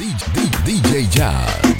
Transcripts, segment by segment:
DJ, DJ, DJ Jazz.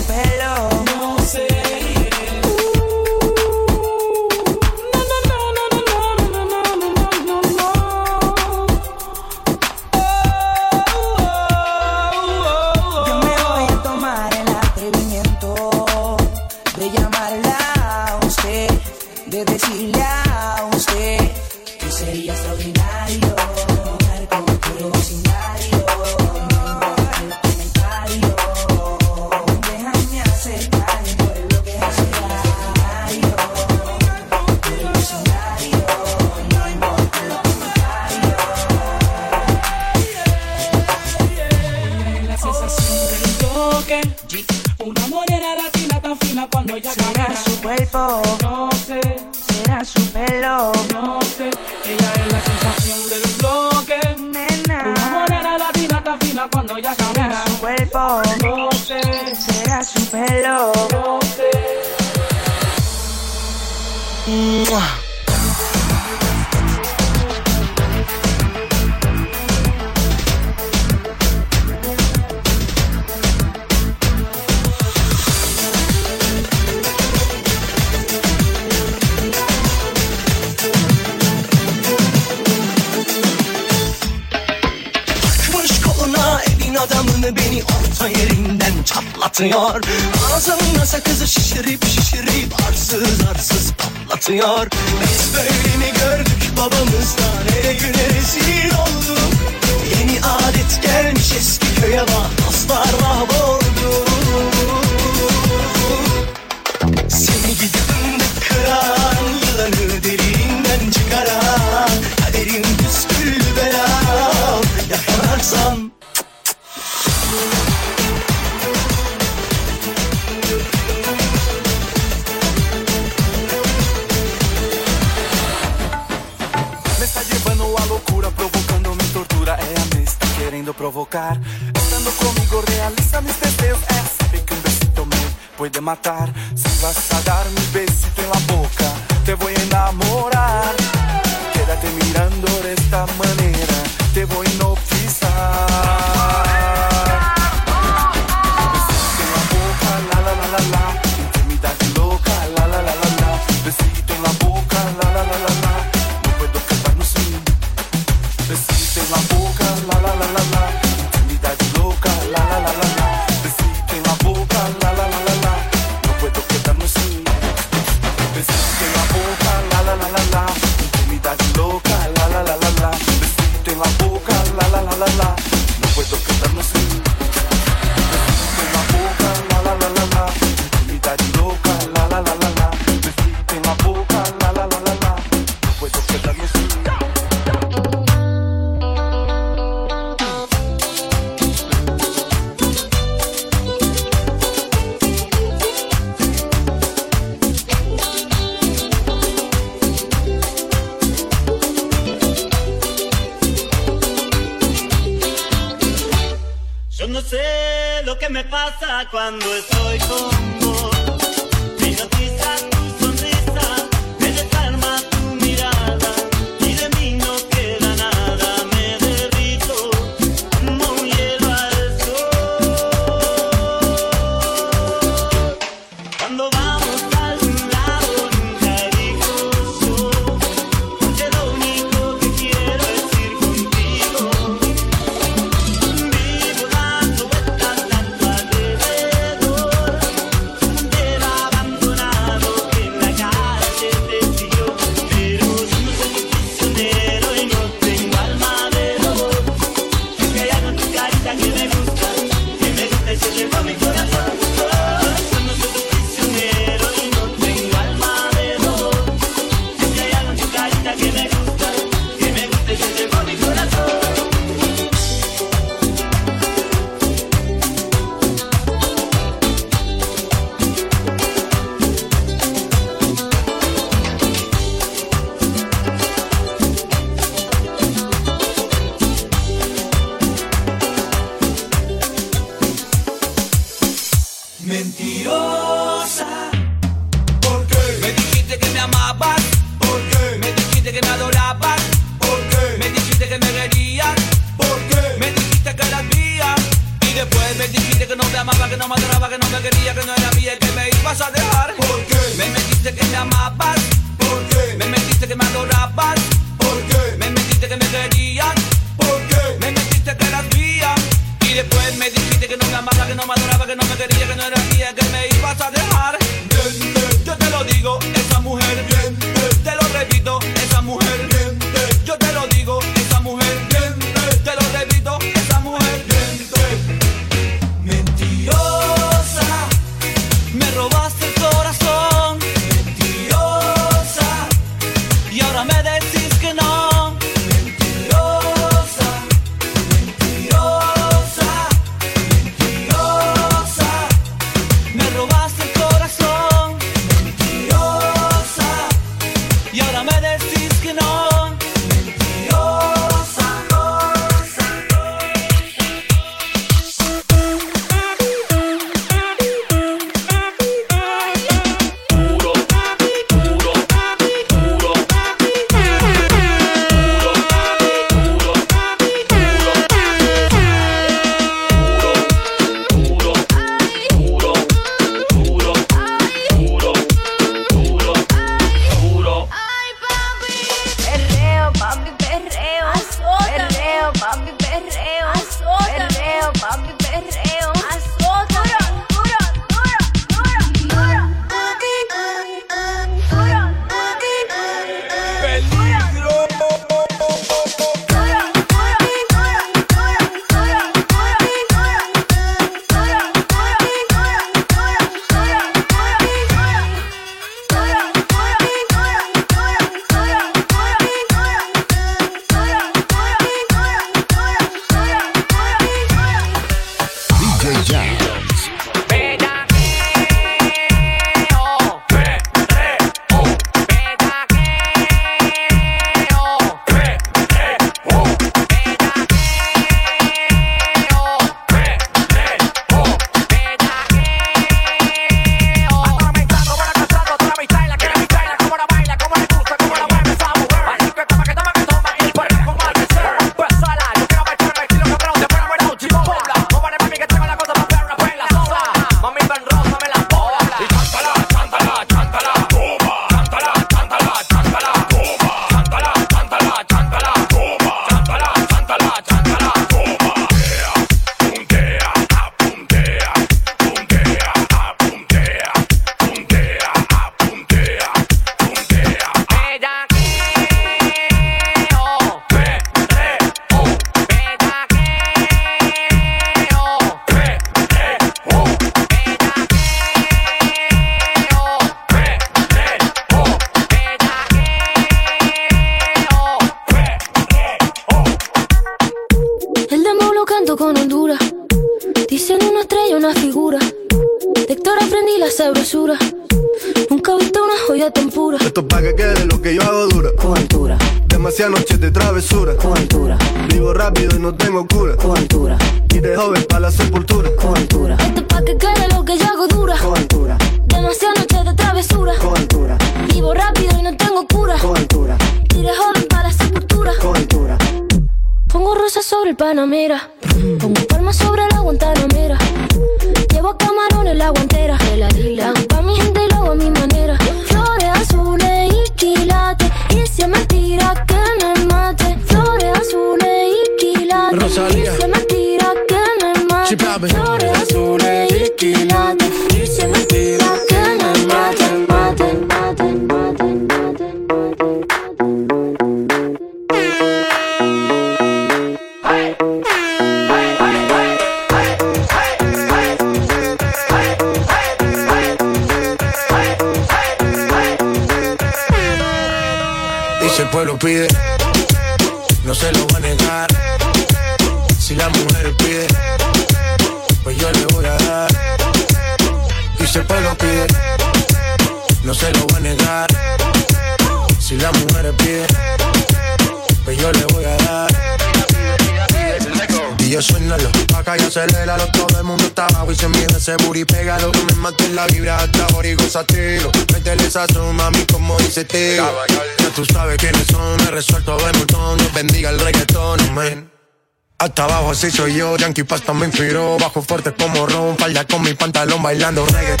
Yankee Pasta me inspiró. Bajo fuerte como Ron, falda con mi pantalón bailando reggaeton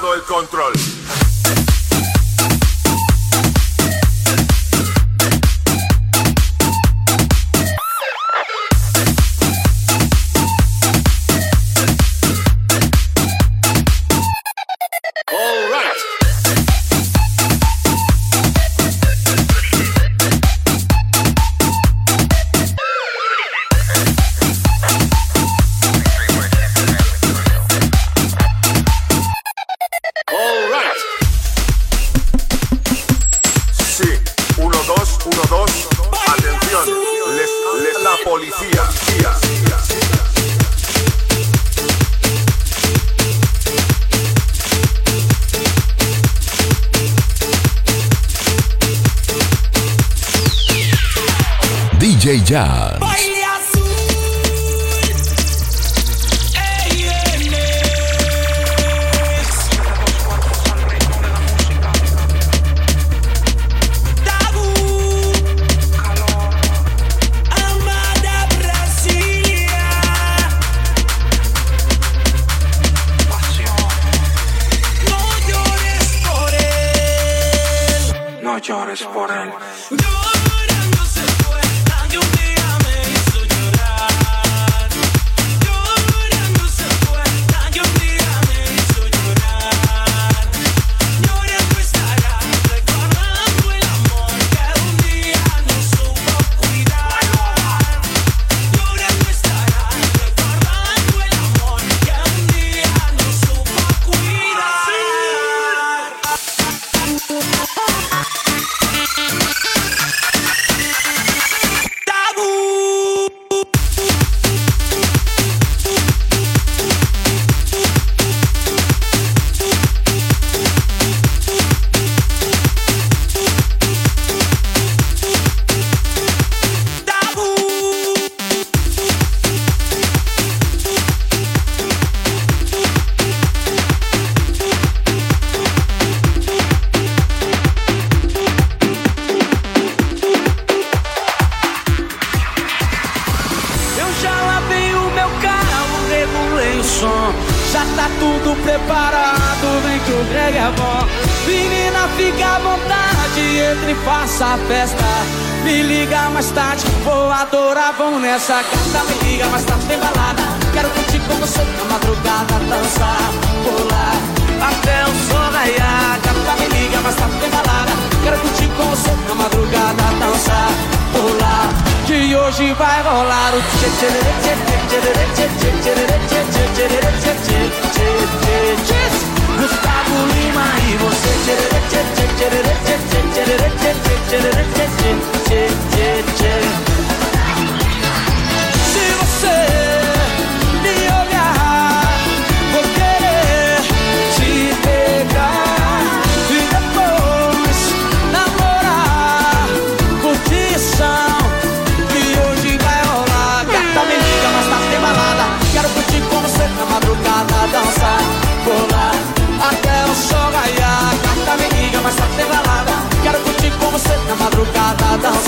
tomado el control.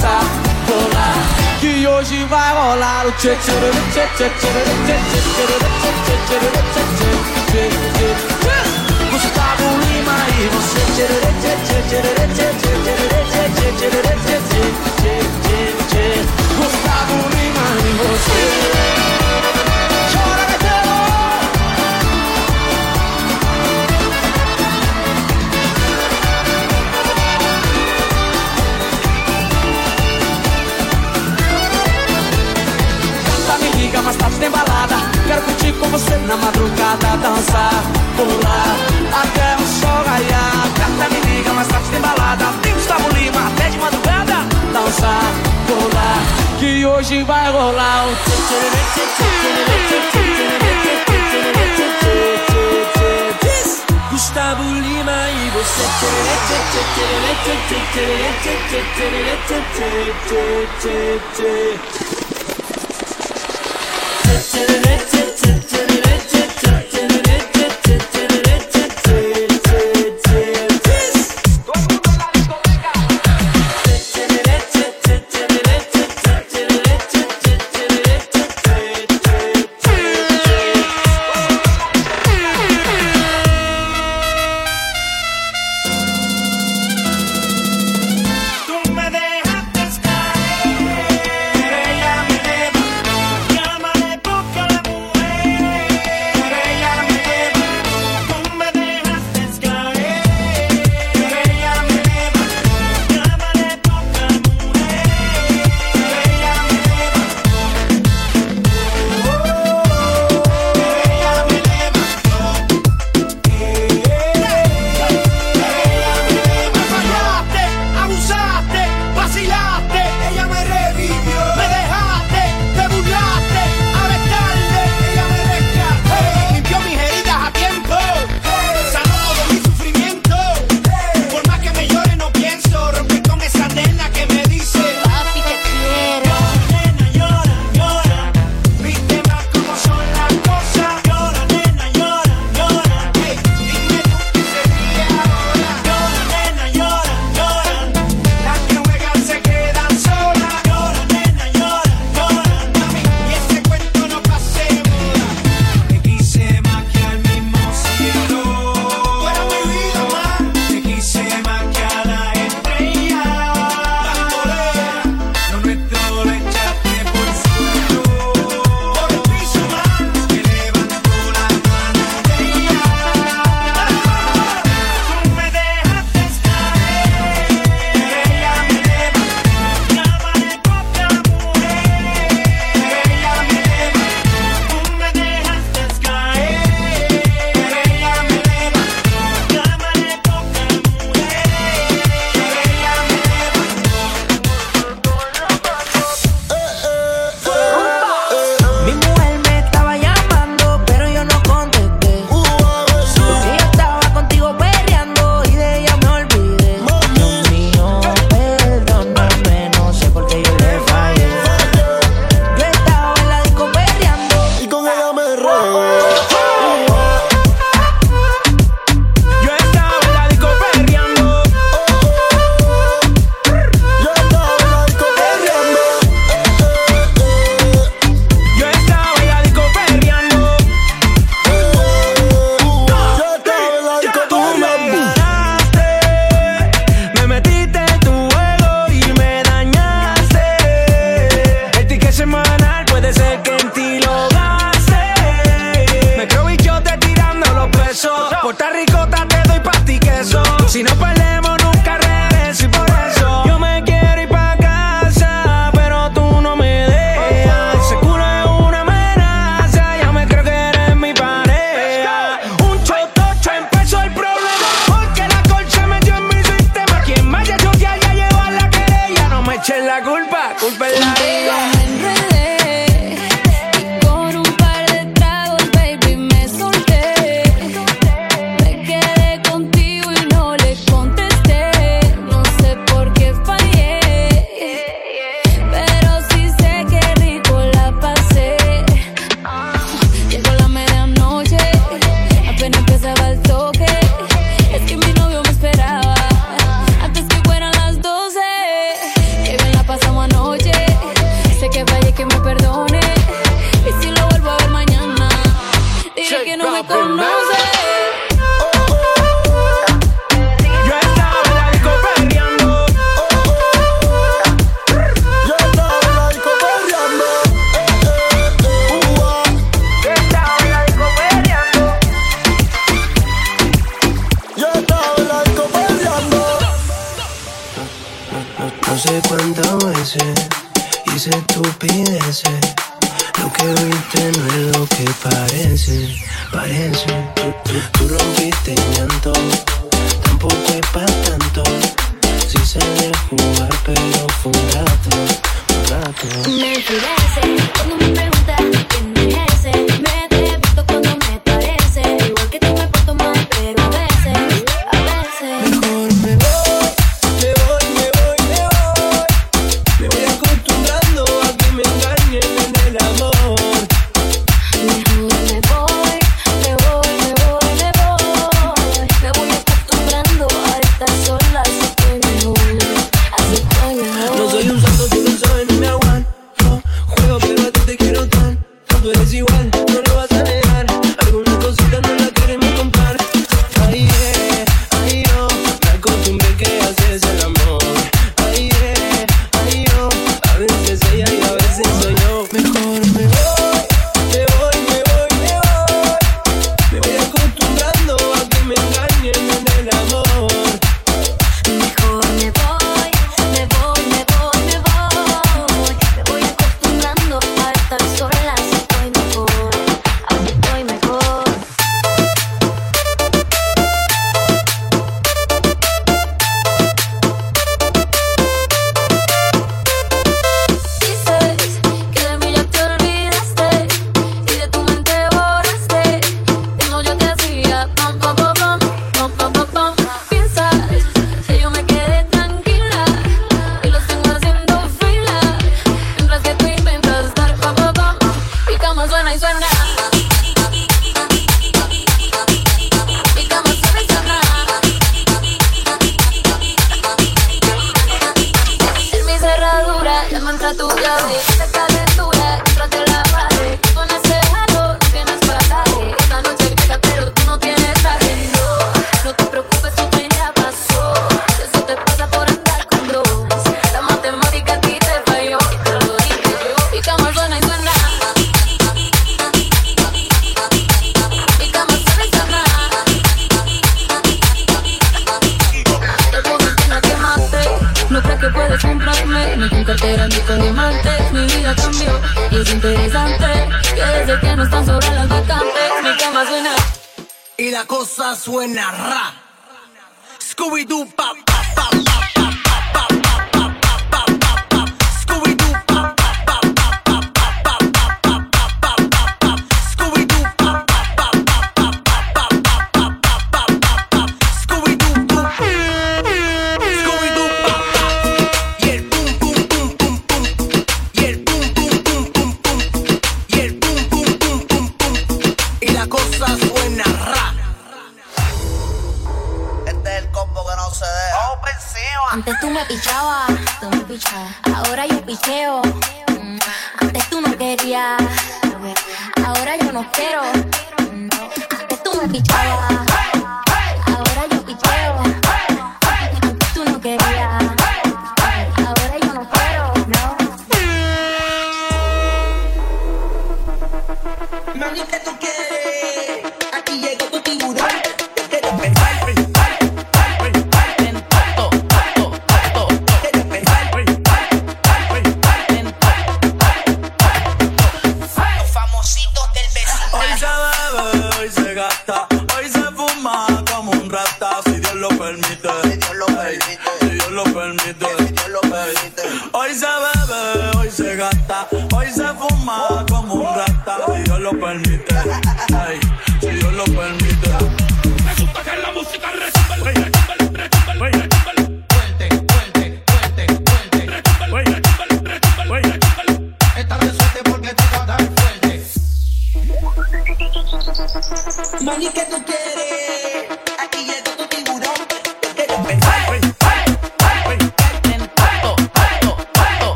dançar, rolar. Que hoje vai rolar o tchê tchê tchê tchê tchê tchê tchê tchê tchê Gustavo Lima e você tchê tchê tchê tchê tchê tchê tchê tchê tchê tchê Gustavo Lima e você tem. Quero curtir com você na madrugada, dançar, pular, até o sol raiar. Carta me liga, mais tarde tem balada. Tem Gustavo Lima, até de madrugada, dançar, pular, que hoje vai rolar o Gustavo Lima e você. to the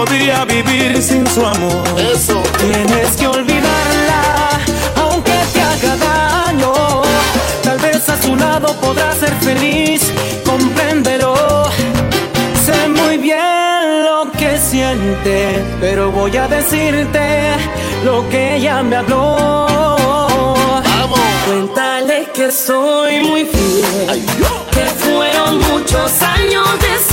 podría vivir sin su amor. Eso. Tienes que olvidarla, aunque te haga daño. Tal vez a su lado podrás ser feliz, compréndelo. Sé muy bien lo que siente, pero voy a decirte lo que ella me habló. Vamos. Cuéntale que soy muy fiel, que fueron muchos años de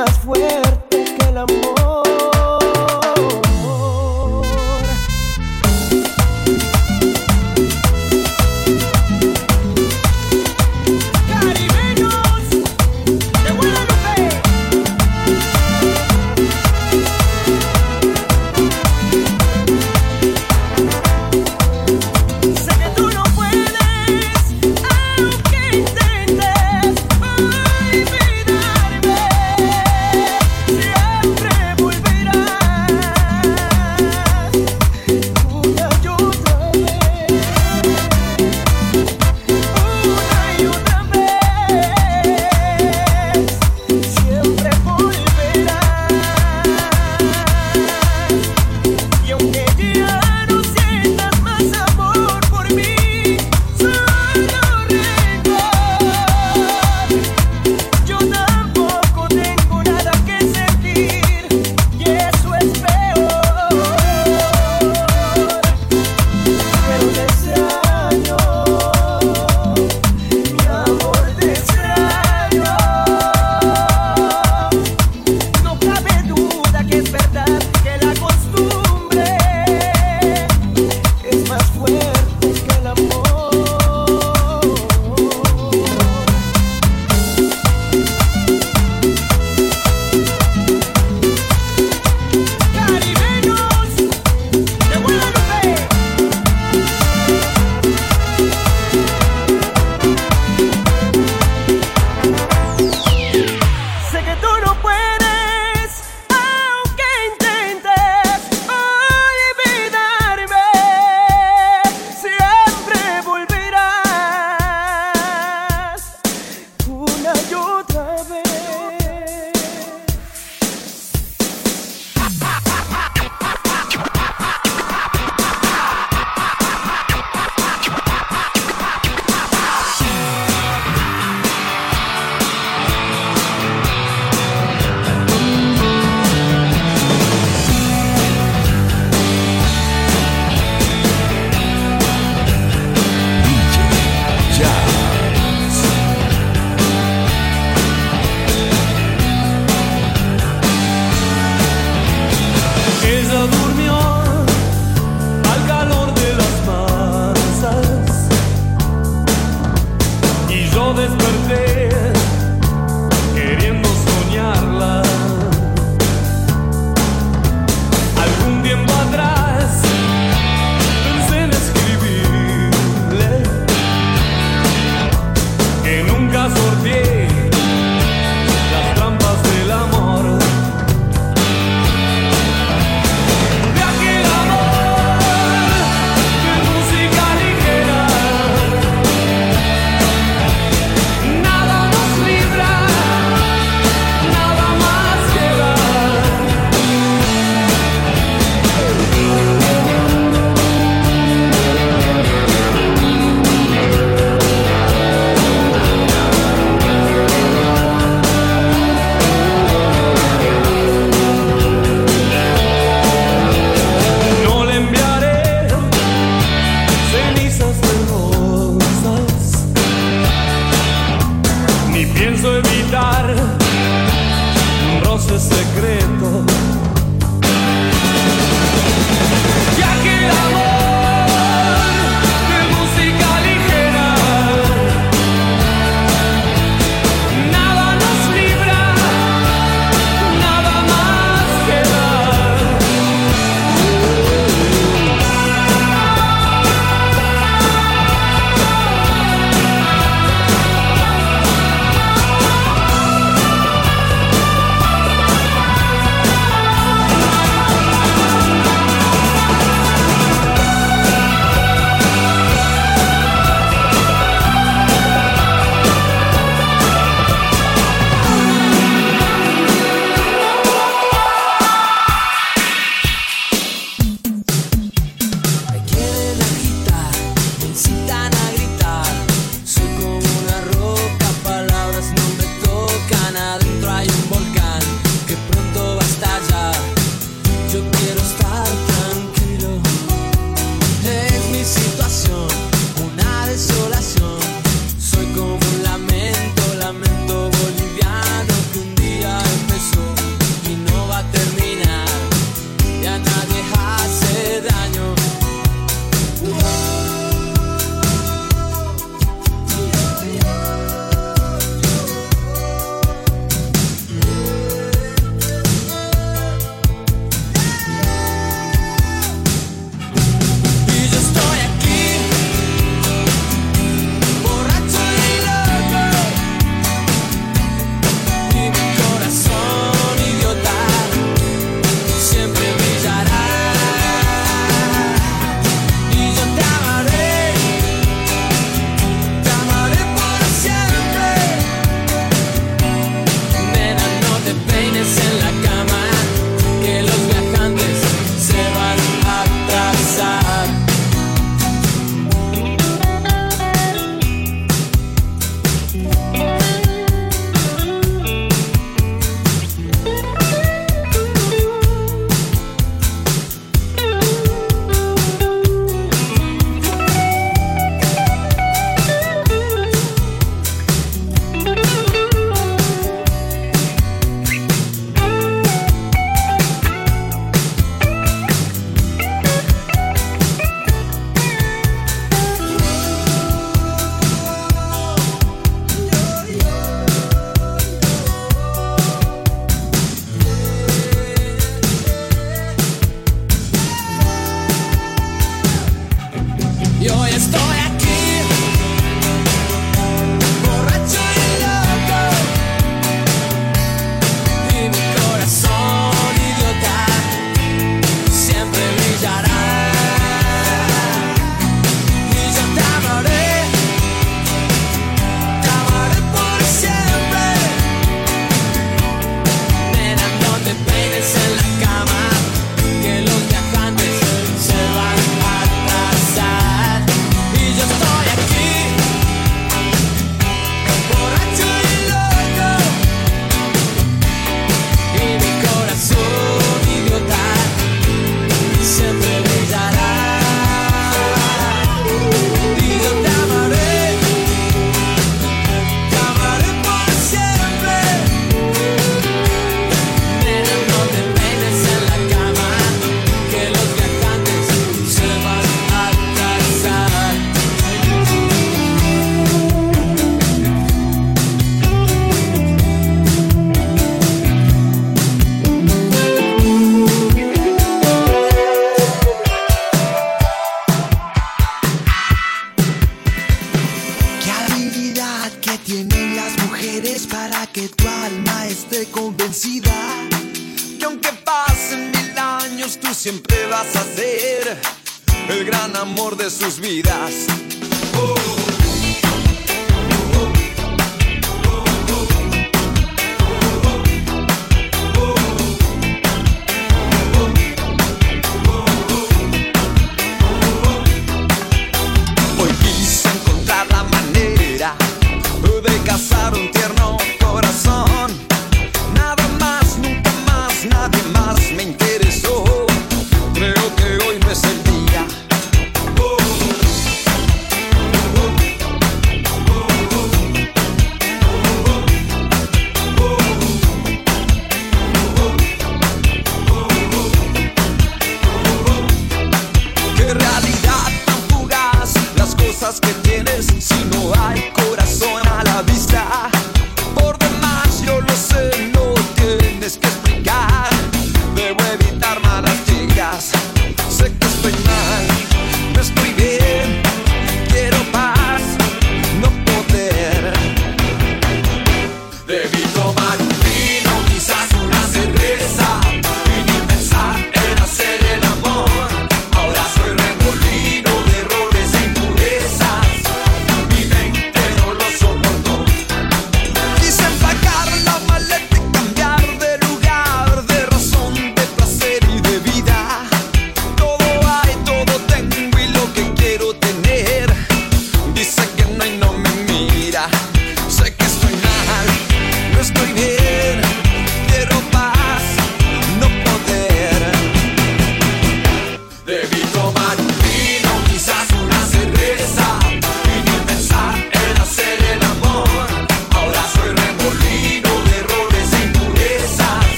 of what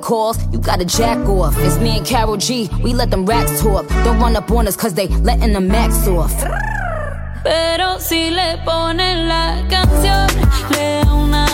calls, you gotta jack off. It's me and Carol G, we let them racks talk. Don't run up on us cause they letting the max off. Pero si le ponen la canción, le da una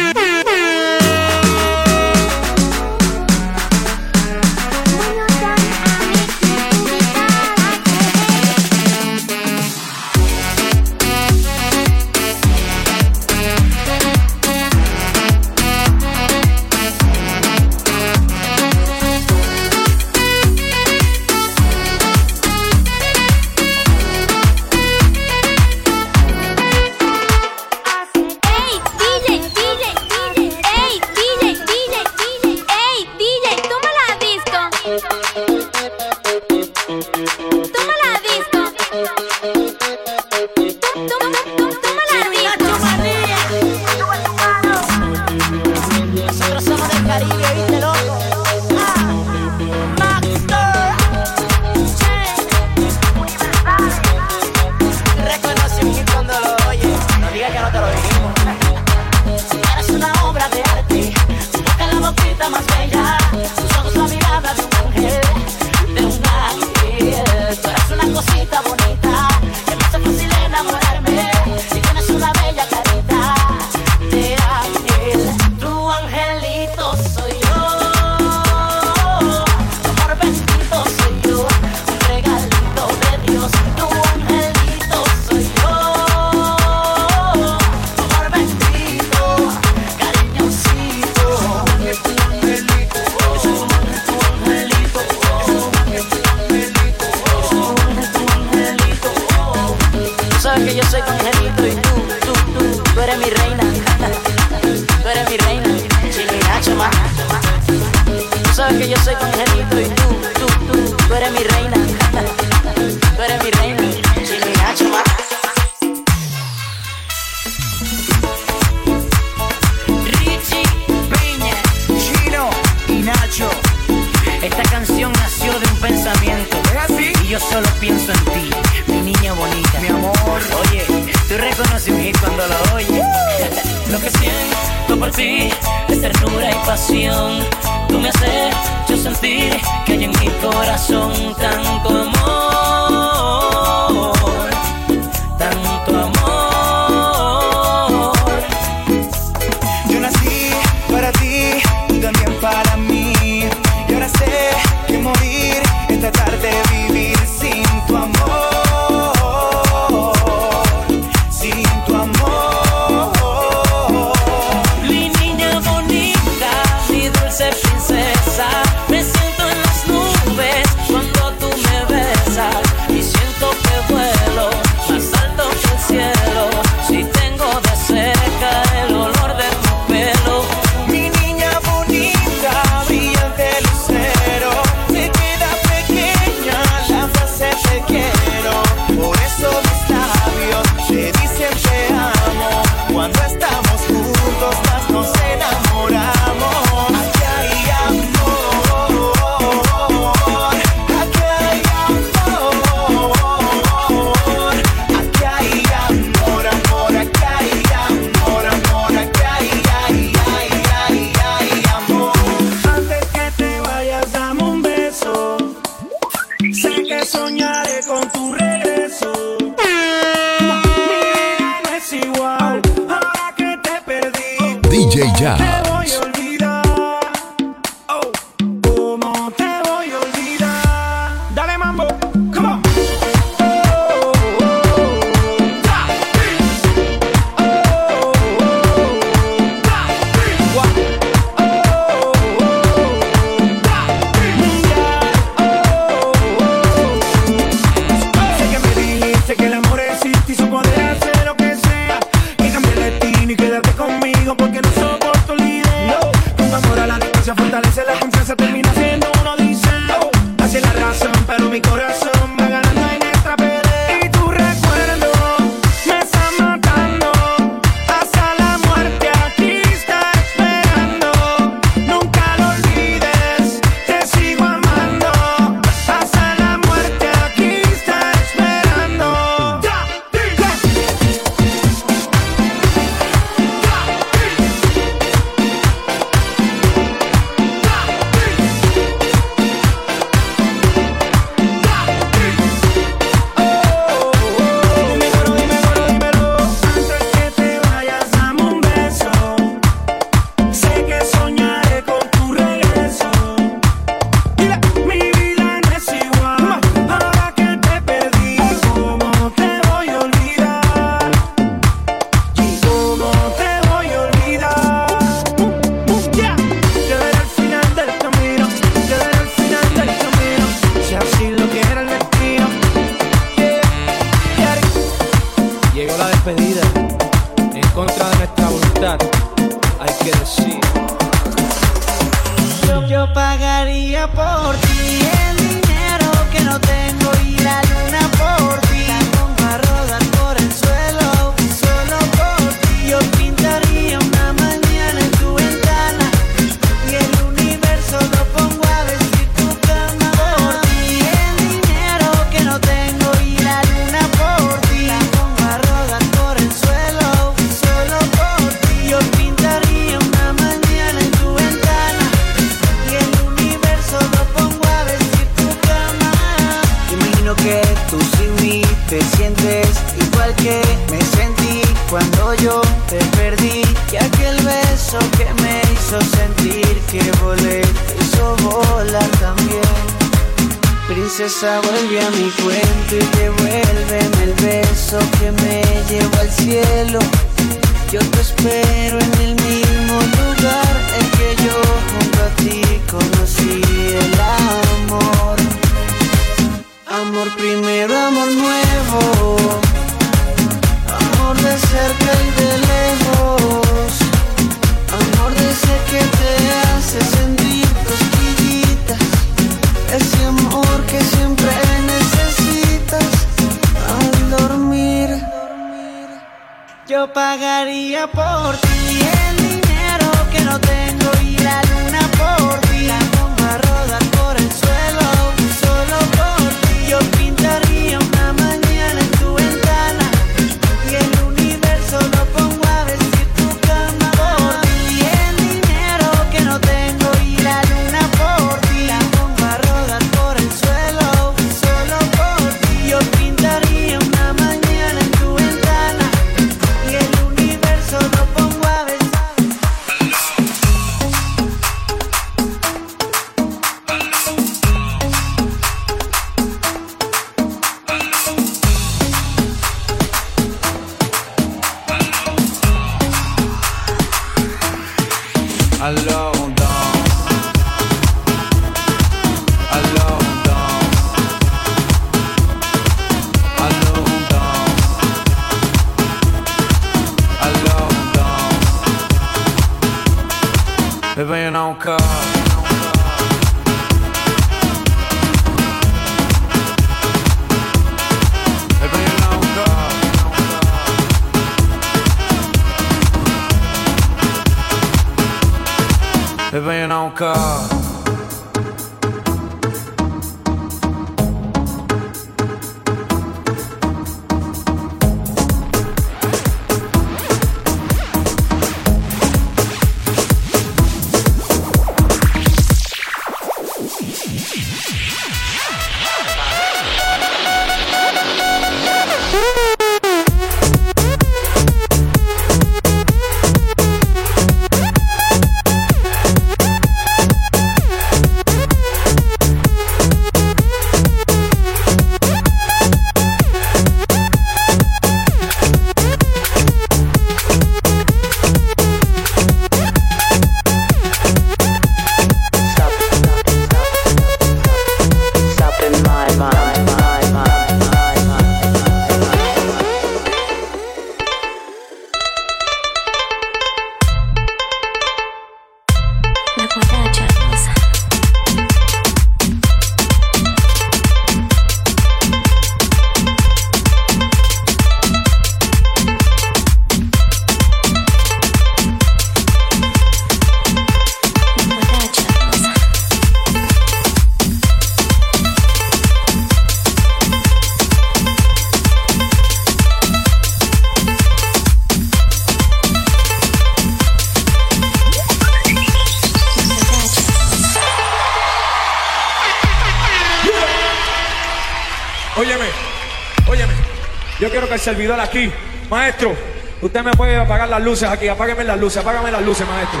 servidor aquí, maestro, usted me puede apagar las luces aquí, apágueme las luces, apágame las luces, maestro.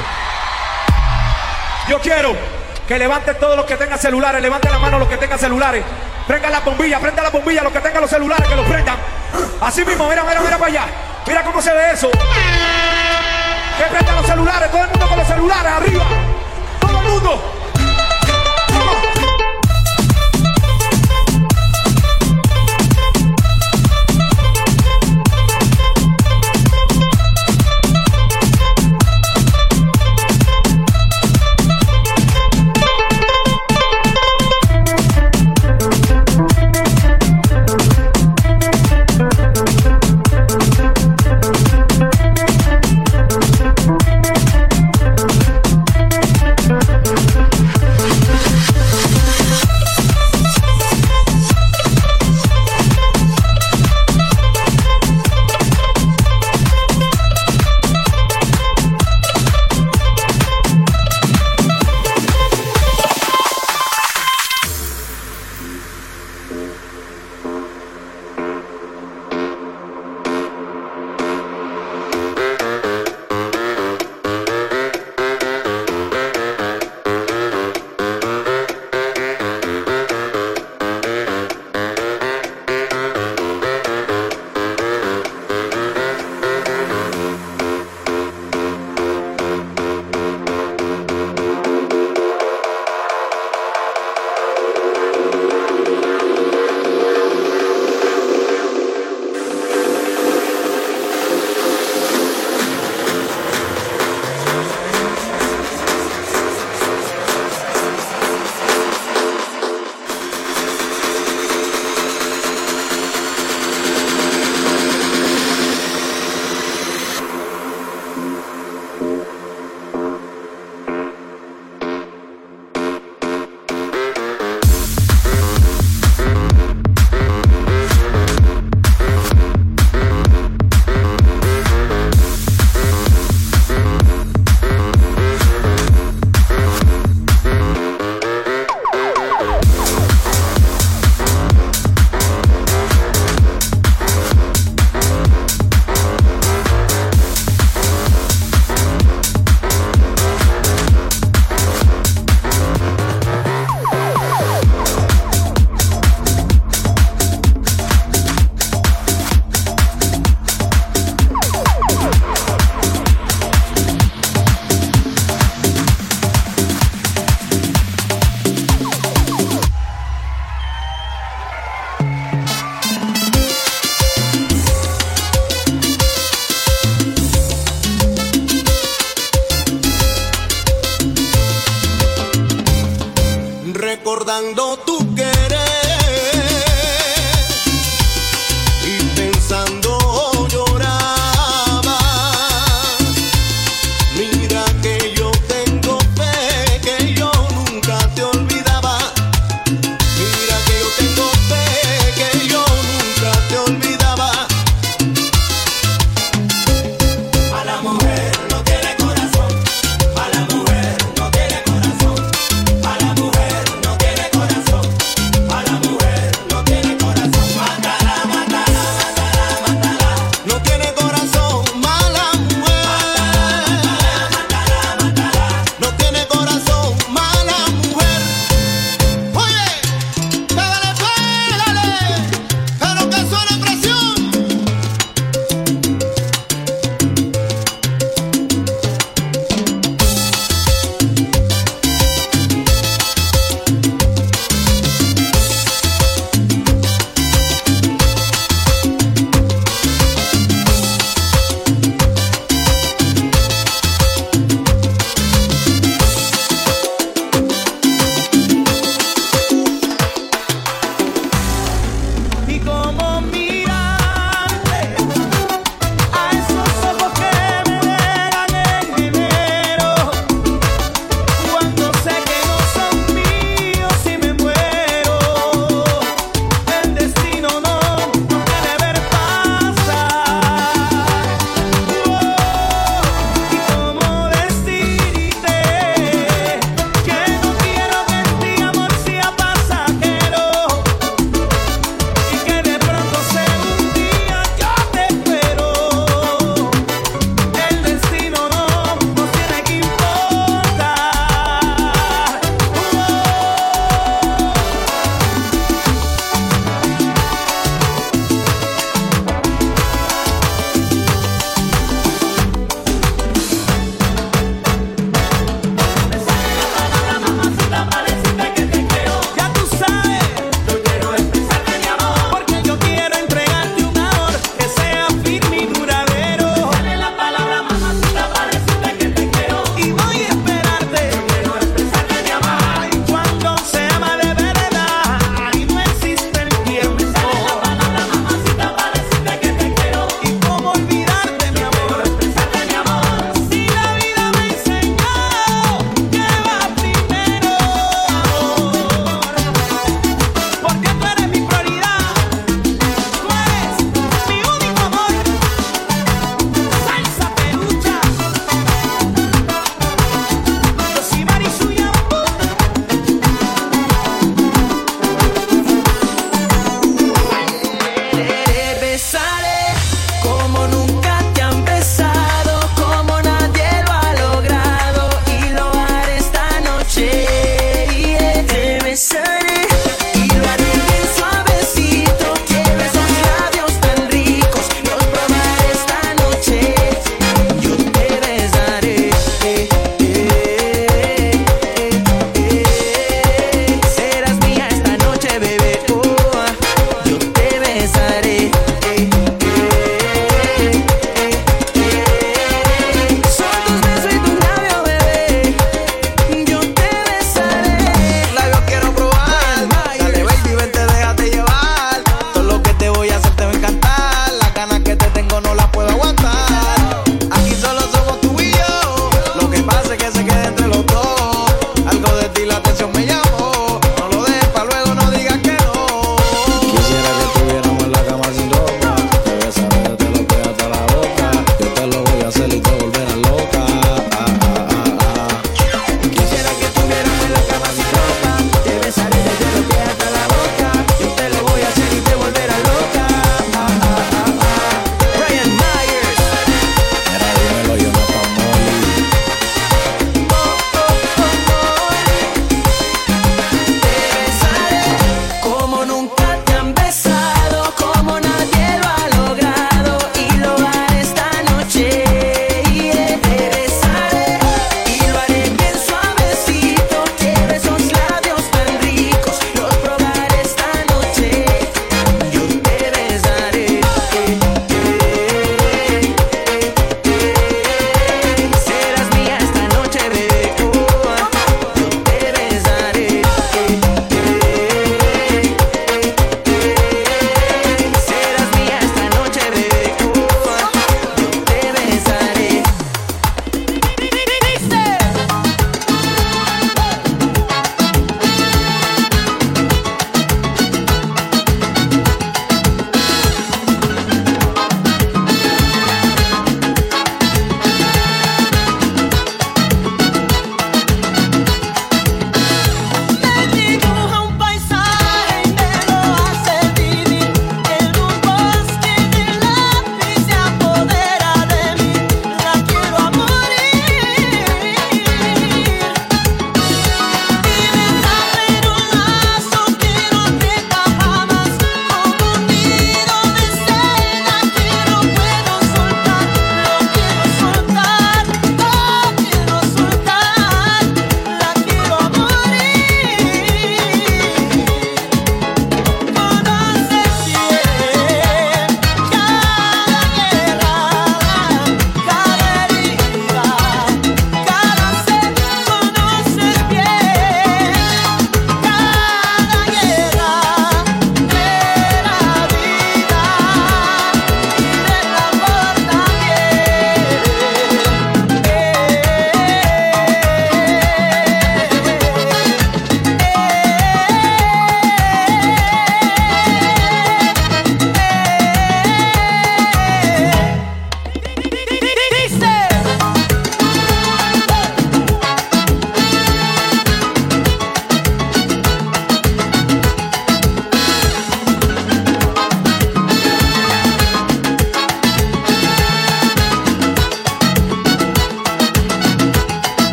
Yo quiero que levanten todos los que tengan celulares, levanten la mano los que tengan celulares. Prendan la bombilla, prendan la bombilla, los que tengan los celulares, que los prendan. Así mismo, mira, mira, mira para allá. Mira cómo se ve eso. Que prendan los celulares, todo el mundo con los celulares, arriba. Todo el mundo.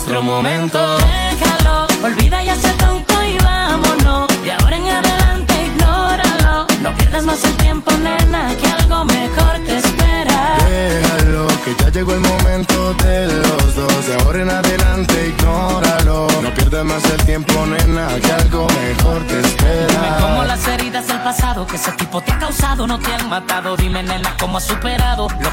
Nuestro momento. Déjalo, olvida ya ese tonto y vámonos. De ahora en adelante ignóralo. No pierdas más el tiempo, nena, que algo mejor te espera. Déjalo, que ya llegó el momento de los dos. De ahora en adelante, ignóralo. No pierdas más el tiempo, nena, que algo mejor te espera. Como las heridas del pasado que ese tipo te ha causado no te han matado. Dime, nena, cómo has superado lo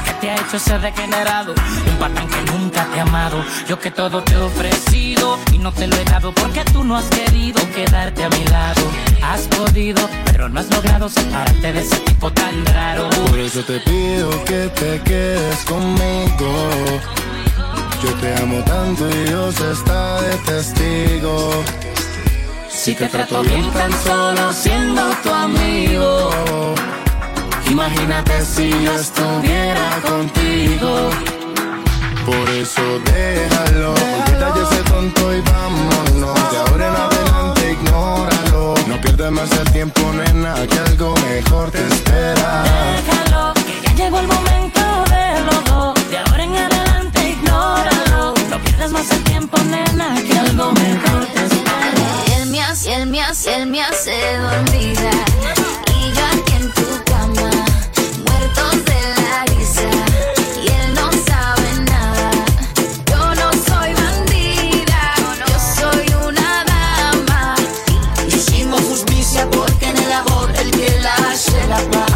hecho ser degenerado. Un patán que nunca te ha amado. Yo que todo te he ofrecido y no te lo he dado porque tú no has querido quedarte a mi lado. Has podido, pero no has logrado separarte de ese tipo tan raro. Por eso te pido que te quedes conmigo. Yo te amo tanto y Dios está de testigo. Si te trato bien tan solo siendo tu amigo. Imagínate si yo estuviera contigo. Por eso déjalo, ya ese tonto y vámonos. De ahora en adelante ignóralo. No pierdas más el tiempo, nena, que algo mejor te espera. Déjalo, que ya llegó el momento de los dos. De ahora en adelante ignóralo. No pierdas más el tiempo, nena, que algo mejor te espera. Él me hace, él me hace, él me hace dormida. Y yo aquí en tu la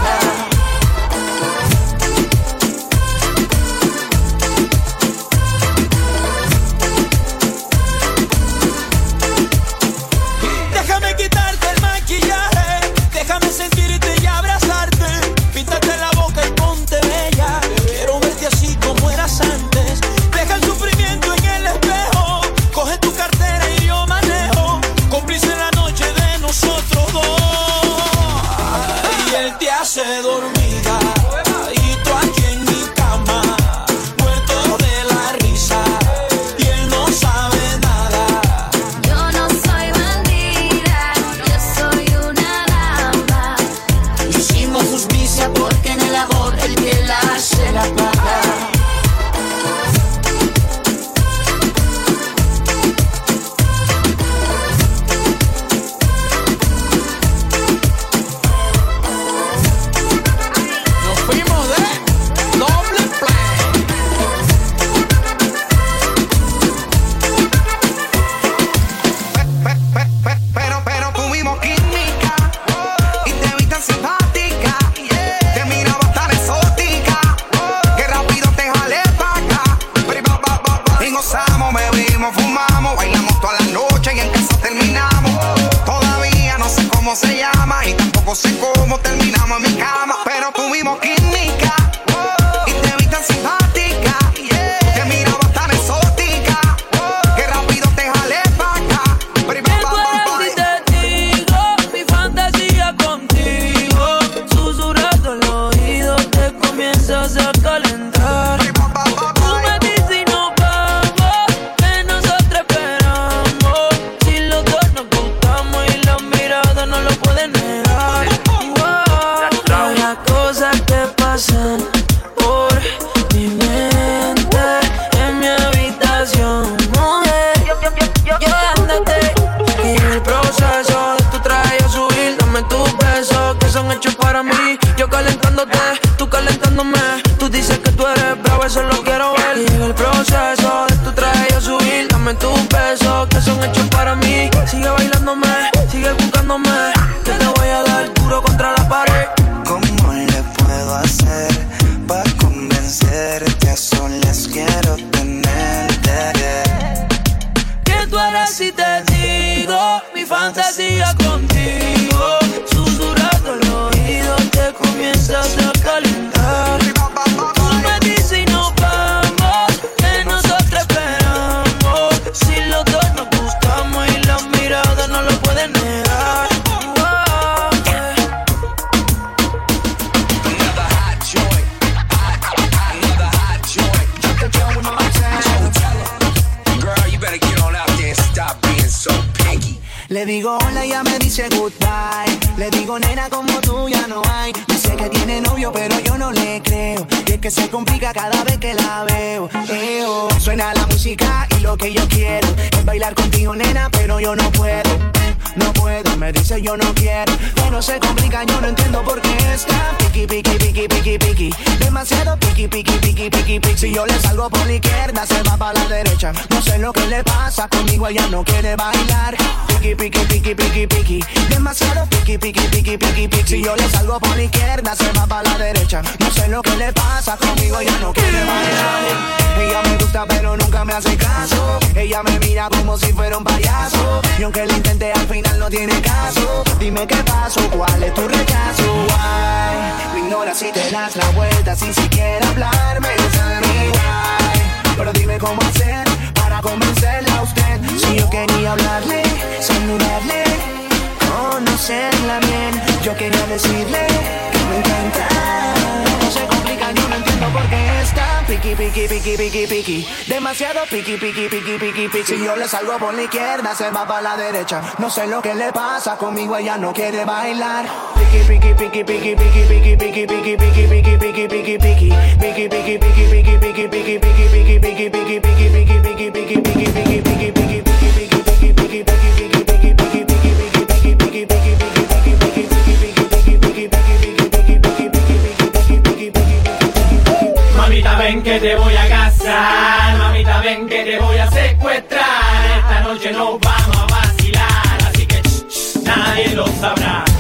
comienzas a no quiere bailar. Piqui, piqui, piqui, piqui, piqui. Demasiado piqui, piqui, piqui, piqui, piqui. Si yo le salgo por la izquierda, se va para la derecha. No sé lo que le pasa conmigo, ella no quiere bailar. Ella me gusta, pero nunca me hace caso. Ella me mira como si fuera un payaso. Y aunque lo intente, al final no tiene caso. Dime qué pasó, cuál es tu rechazo. Why? Me ignora si te das la vuelta sin siquiera hablarme. Why? Pero dime cómo hacer para convencerla a usted yo quería hablarle, saludarle, conocerla bien. Yo quería decirle que me encanta. No se complica, yo no entiendo por qué está piqui, piqui, piqui, piqui, piqui. Demasiado piqui, piqui, piqui, piqui, piqui. Si yo le salgo por la izquierda, se va para la derecha. No sé lo que le pasa conmigo, ella no quiere bailar. Piqui, piqui, piqui, piqui, piqui, piqui, piqui, piqui, piqui, piqui, piqui, piqui, piqui. Piqui, piqui, piqui, piqui, piqui, piqui, piqui, piqui, piqui, piqui, piqui, piqui, piqui, piqui, piqui, piqui, piqui, piqui. Mamita ven que te voy a casar, mamita ven que te voy a secuestrar, esta noche nos vamos a vacilar, así que nadie lo sabrá.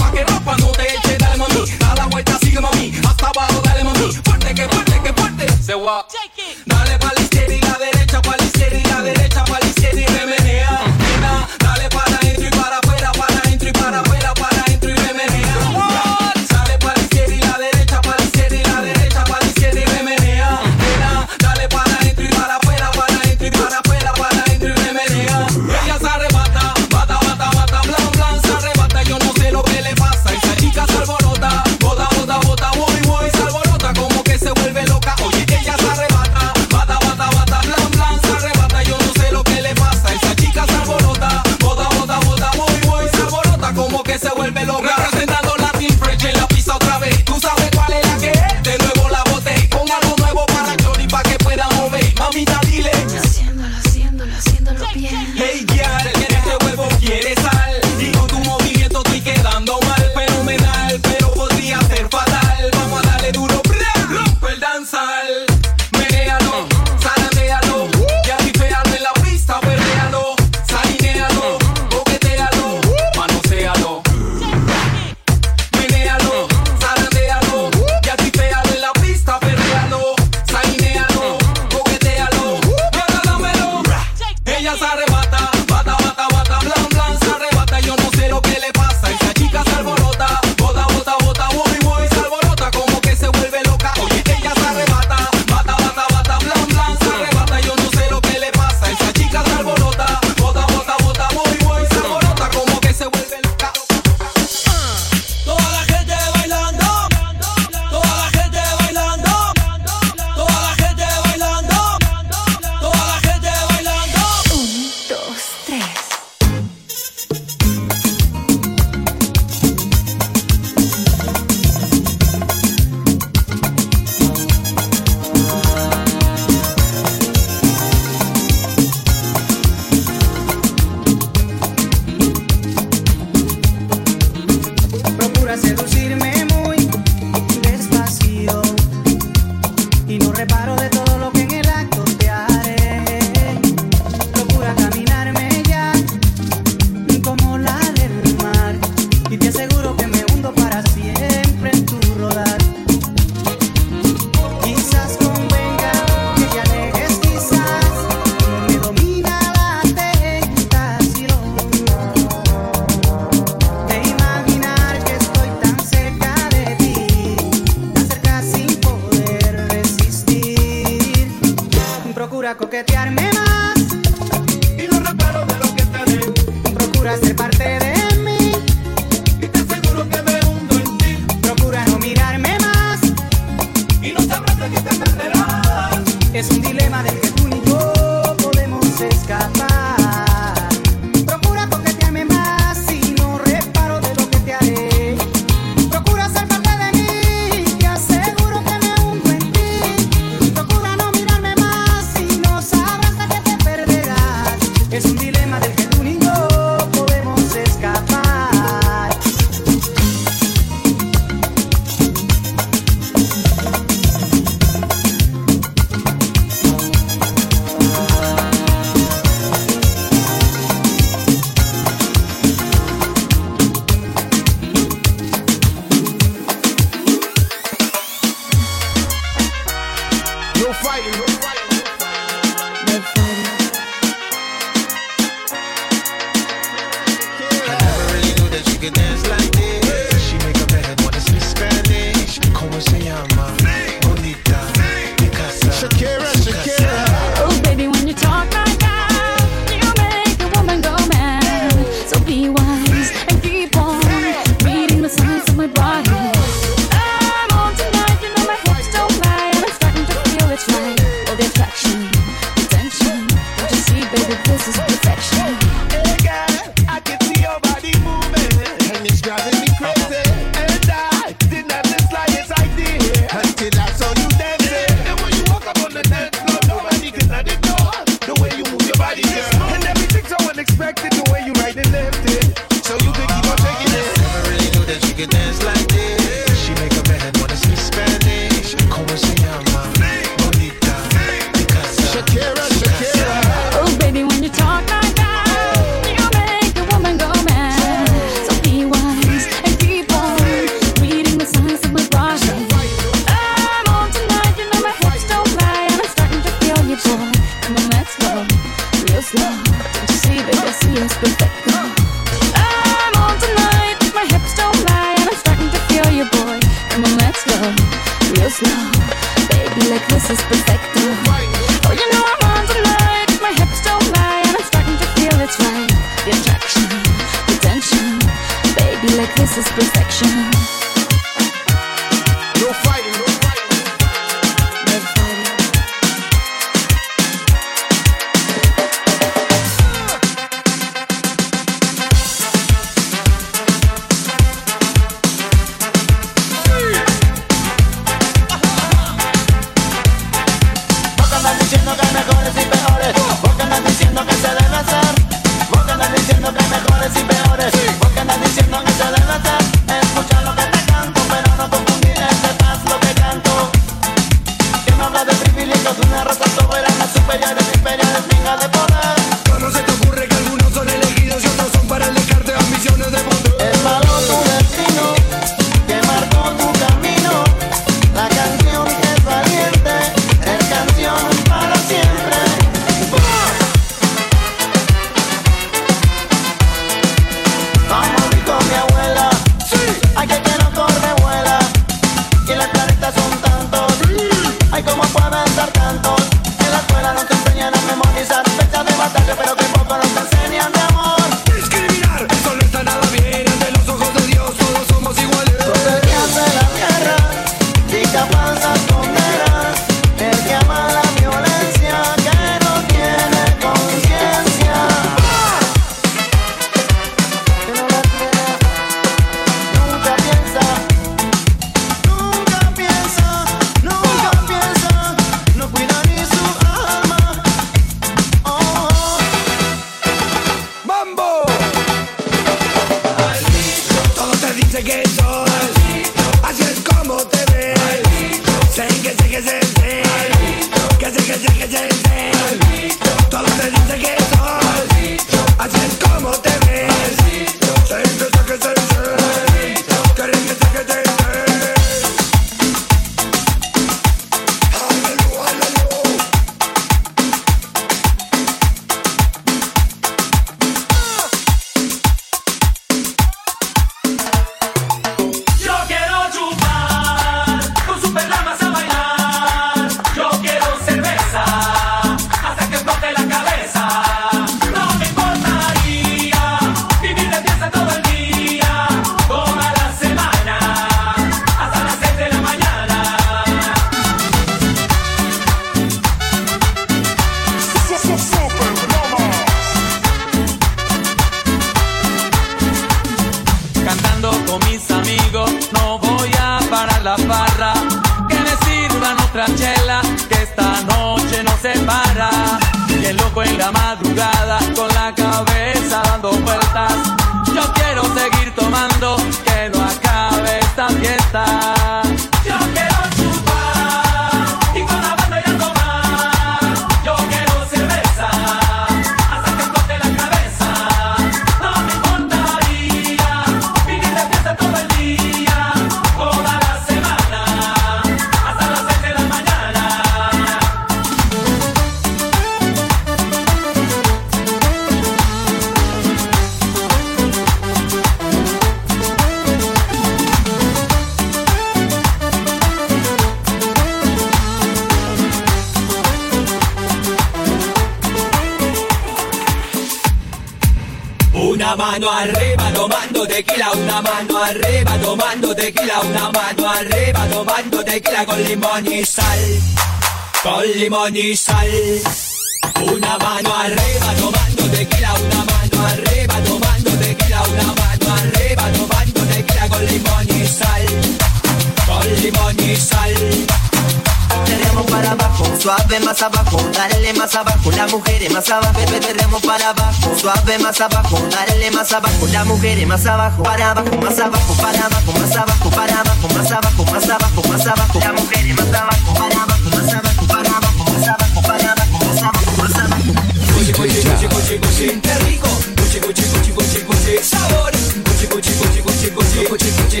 Más abajo, dale más abajo, la mujer más abajo, para abajo, más abajo, para abajo, más abajo, para abajo, más abajo, más abajo, más abajo, la mujer más abajo, para abajo, más abajo, para abajo, más abajo, para abajo, más abajo, más abajo. Cuchi, cuchi, cuchi, cuchi, cuchi, qué rico. Cuchi, cuchi, cuchi, cuchi, cuchi, sabor. Cuchi, cuchi, cuchi, cuchi, cuchi, cuchi, cuchi.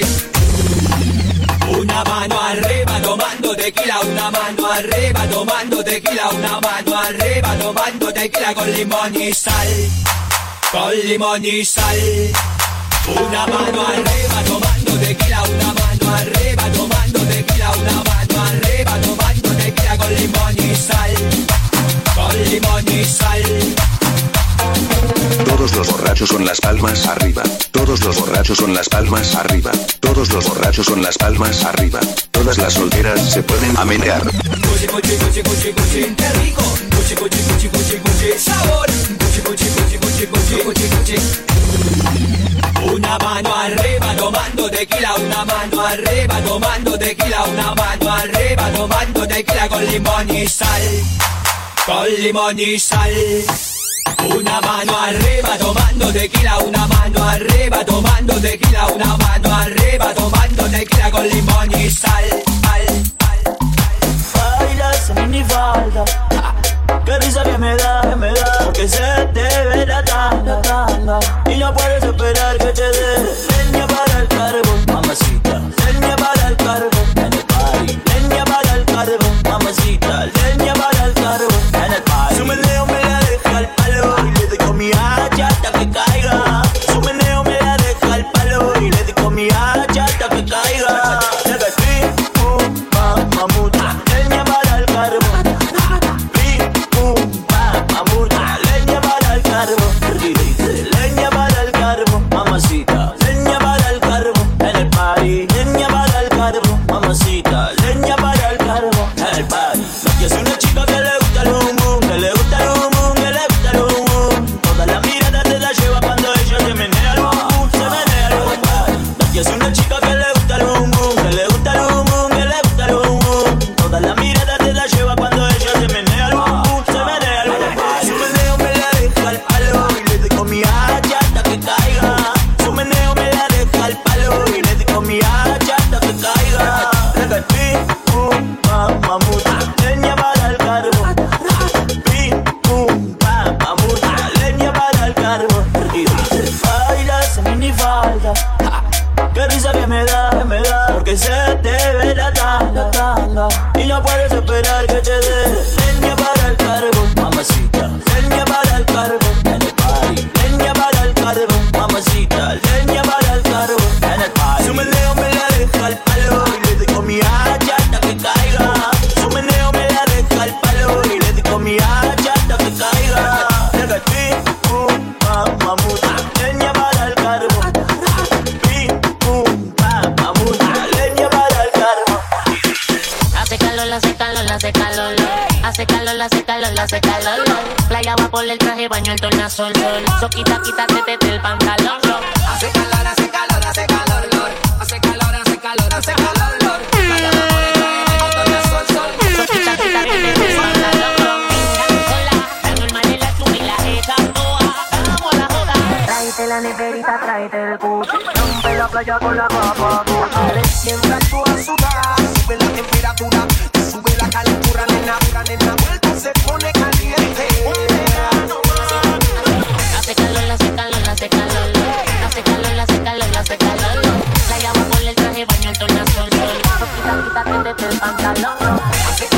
Una mano arriba tomando tequila, una mano arriba tomando tequila, una mano arriba tomando tequila con limón y sal, con limón y sal. Una mano arriba tomando tequila, una mano arriba tomando tequila, una mano arriba tomando tequila con limón y sal, con limón y sal. Todos los borrachos con las palmas arriba. Todos los borrachos con las palmas arriba. Todos los borrachos con las palmas arriba. Todas las solteras se pueden amenear. Una mano arriba tomando tequila, una mano arriba tomando tequila, una mano arriba tomando tequila con limón y sal, con limón y sal. Una mano arriba tomando tequila, una mano arriba tomando tequila, una mano arriba tomando tequila con limón y sal, sal. Baila esa minifalda. Qué risa que me da, que me da Porque se te ve la tanga, tanga Y no puedes esperar que te dé Leña para el carbón, mamacita. Leña para el carbón, en el party. Leña para el carbón, mamacita. Leña para el carbón, en el party Y le doy con mi hacha hasta que caiga y no puedes esperar que te Por el traje, baño, el tornasol, sol. So, quita, quítate desde el pantalón. Hace calor, hace calor, hace calor, lor. Hace calor, hace calor, hace calor, lor. Vaya, por el traje, baño, tornasol, sol. So, quita, quítate desde el pantalón. la neverita, tráete el cucho. Rompe la playa con la guapa. Siempre actúa sudar, sube la temperatura. I'm not love.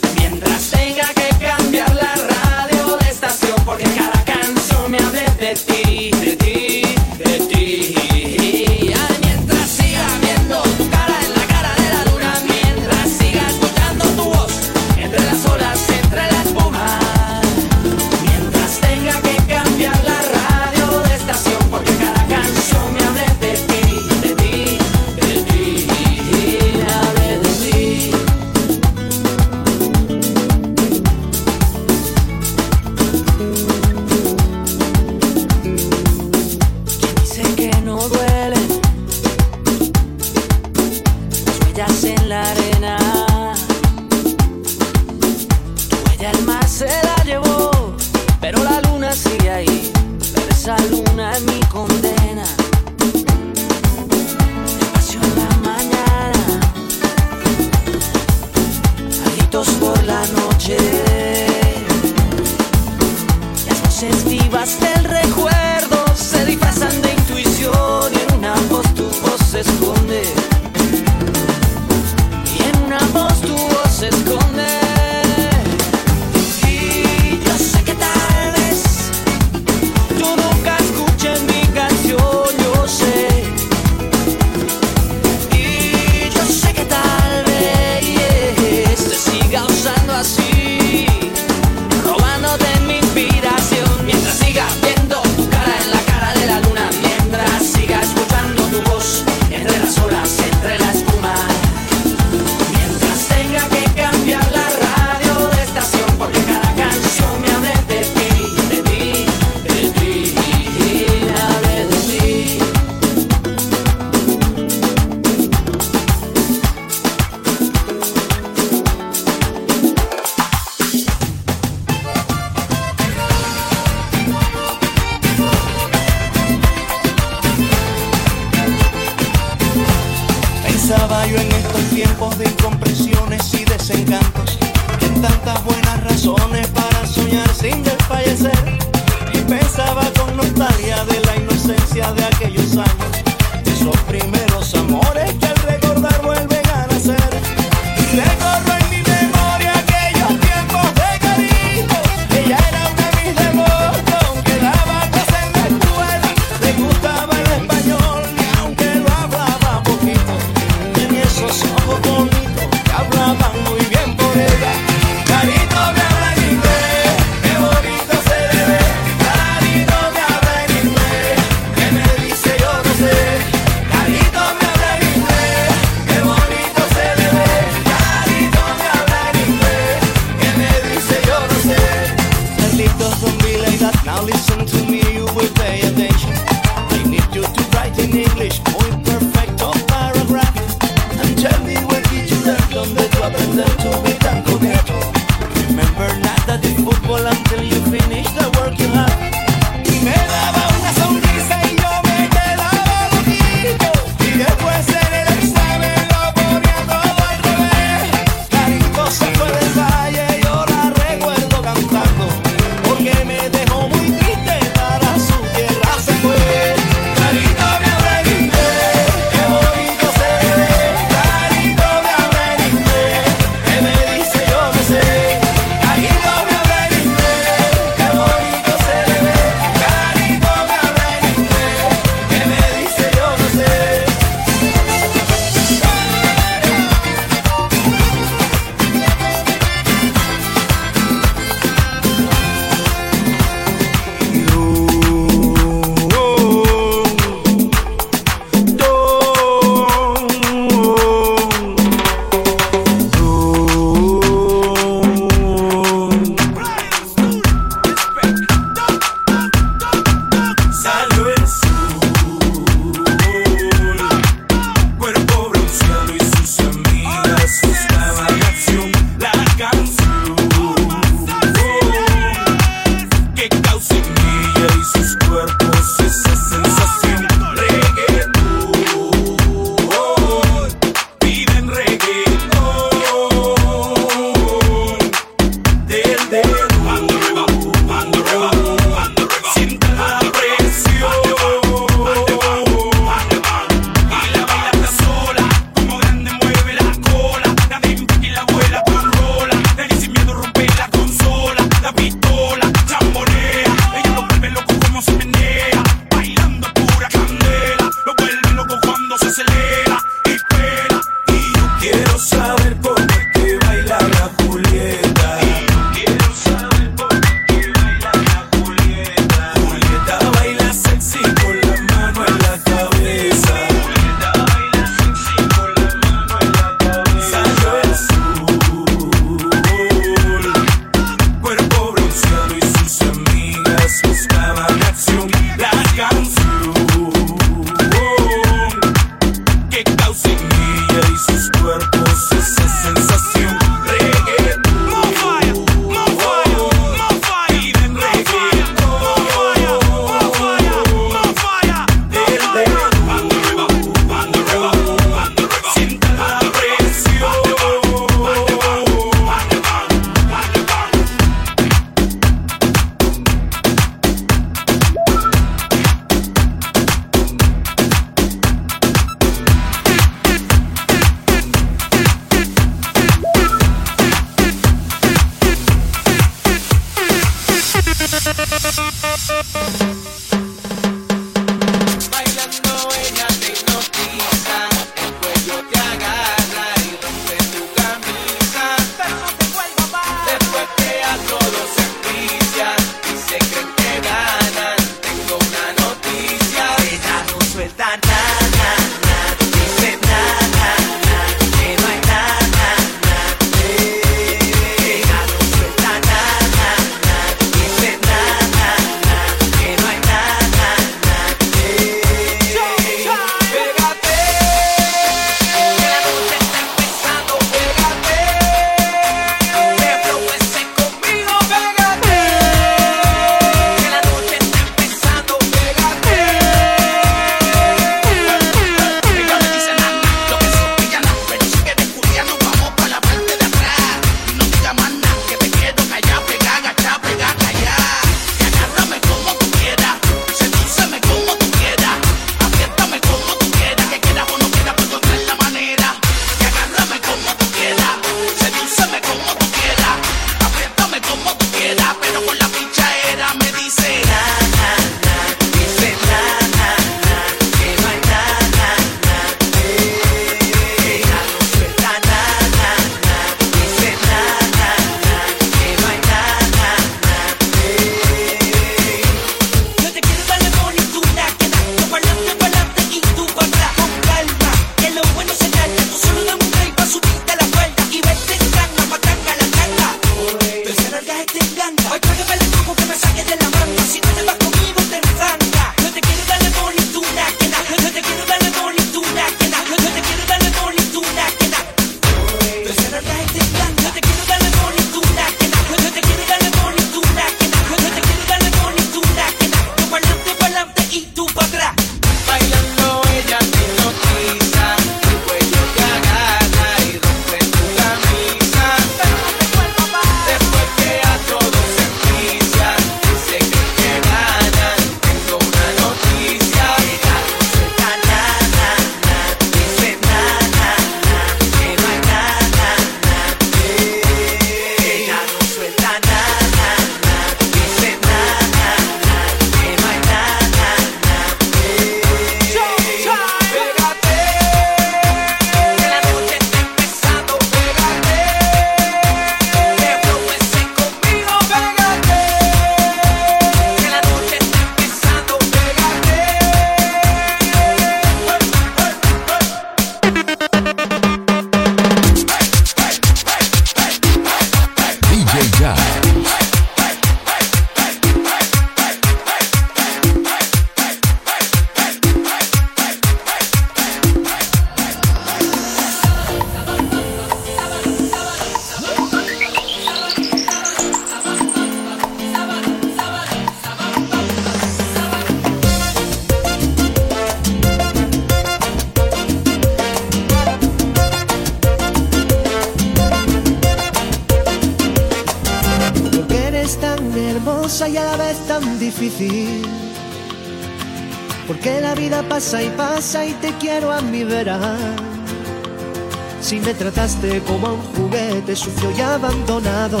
sucio y abandonado.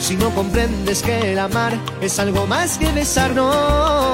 Si no comprendes que el amar es algo más que besarnos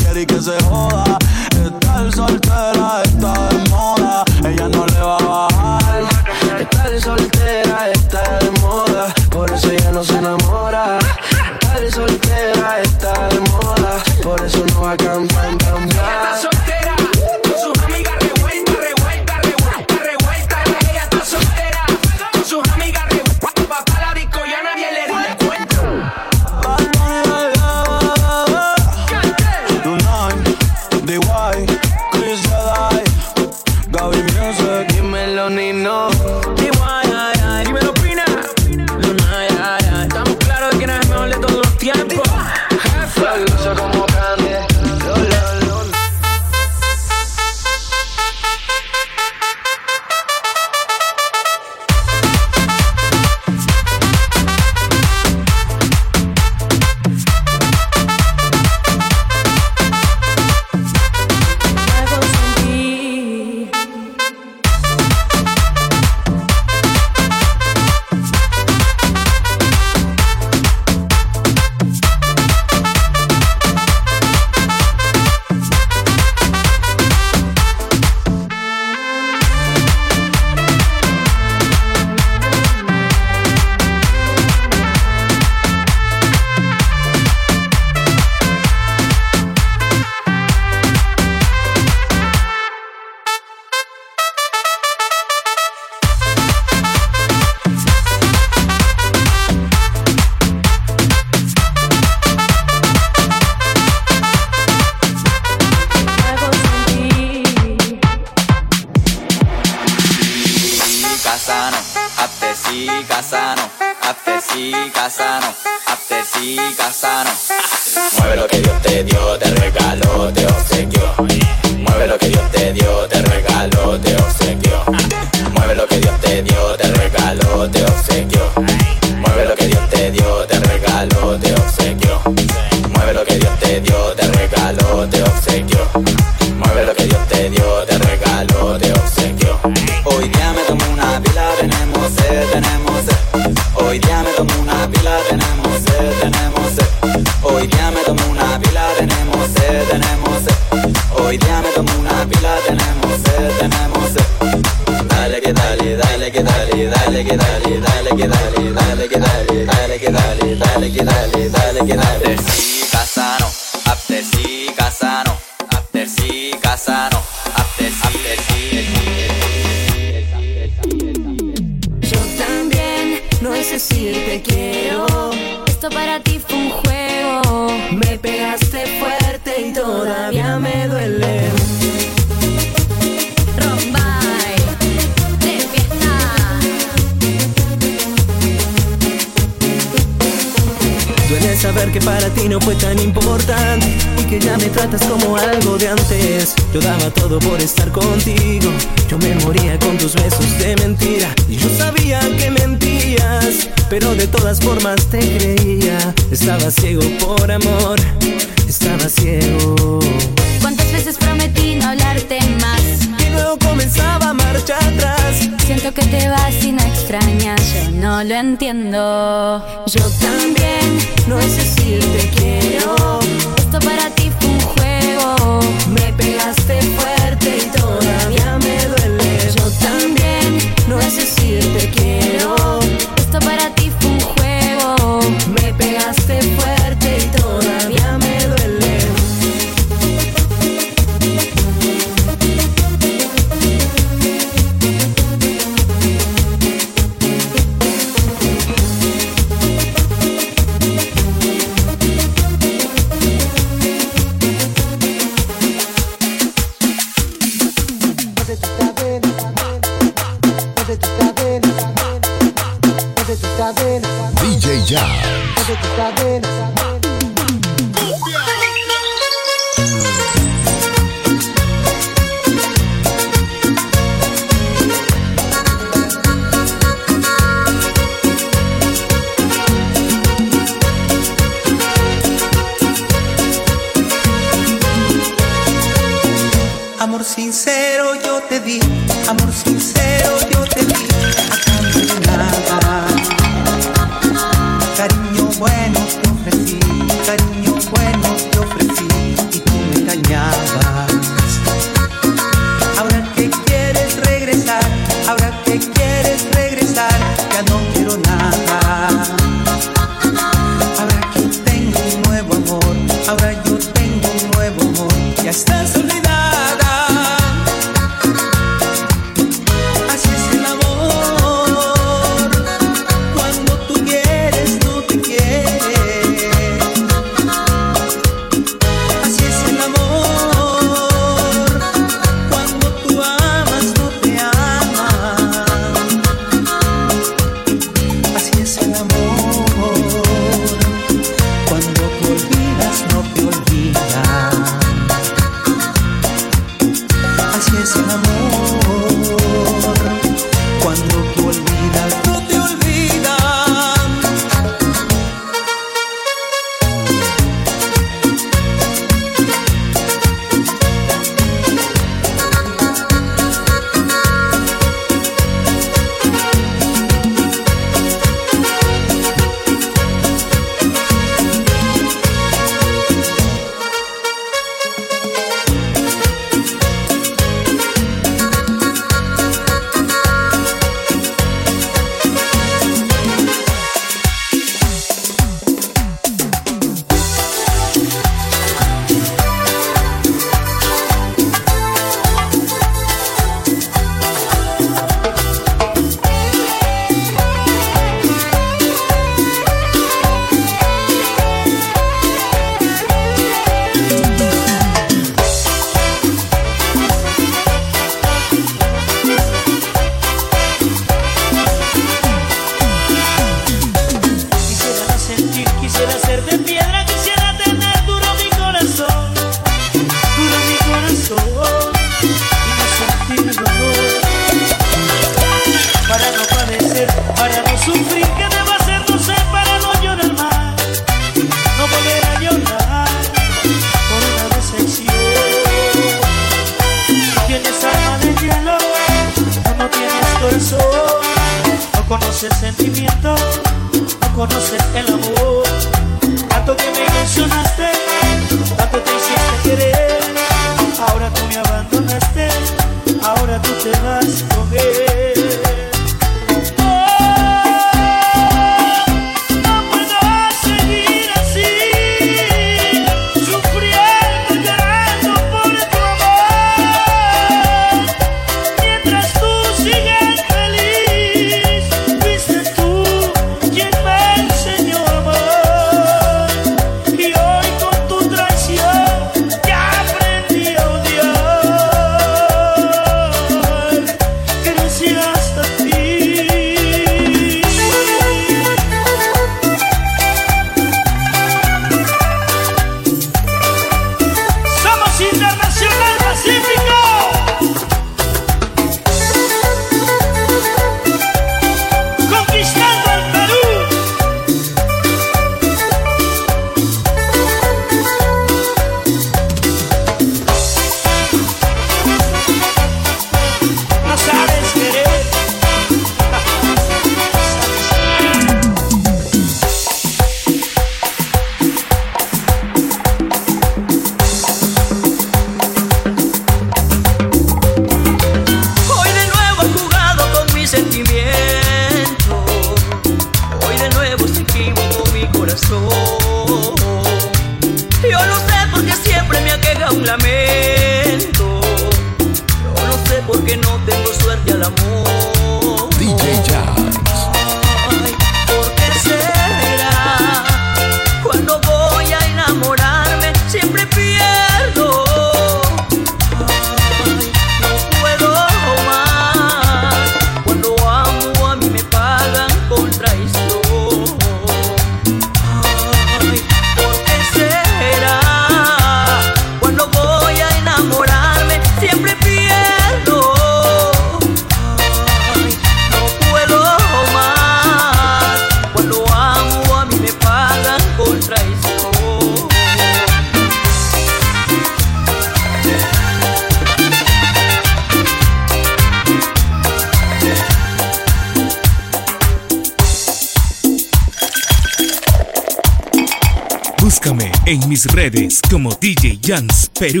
Jans Perú.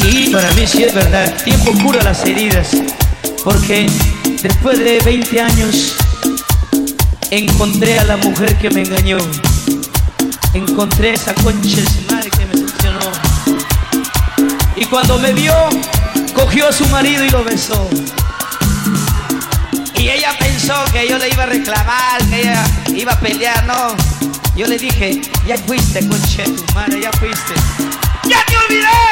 Sí, para mí sí es verdad. Tiempo cura las heridas. Porque después de 20 años encontré a la mujer que me engañó. Encontré esa concha madre que me decepcionó. Y cuando me vio, cogió a su marido y lo besó. Y ella pensó que yo le iba a reclamar, que ella iba a pelear, no. Yo le dije, ya fuiste, concha de tu madre, ya fuiste. ¡Ya te olvidé!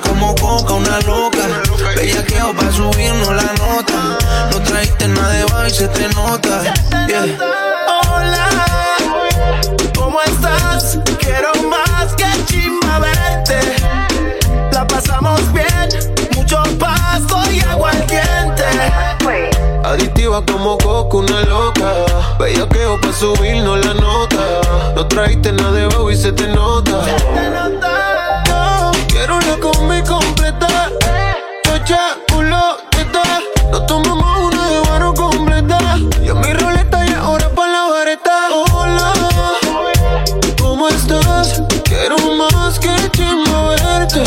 como coca, una loca. Bellaqueo pa' subirnos la nota. No traiste nada de baile y se te nota. Yeah. Hola, ¿cómo estás? Quiero más que chimba verte. La pasamos bien, mucho pasto y agua al diente. Adictiva como coca, una loca. bella Bellaqueo pa' subirnos la nota. No trajiste nada de y se te nota. Se te nota quiero una combi completa. Chocha, culo, teta. Nos tomamos una de barro completa. Y a mi roleta y ahora pa' la vareta. Hola, ¿cómo estás? Quiero más que chimba verte.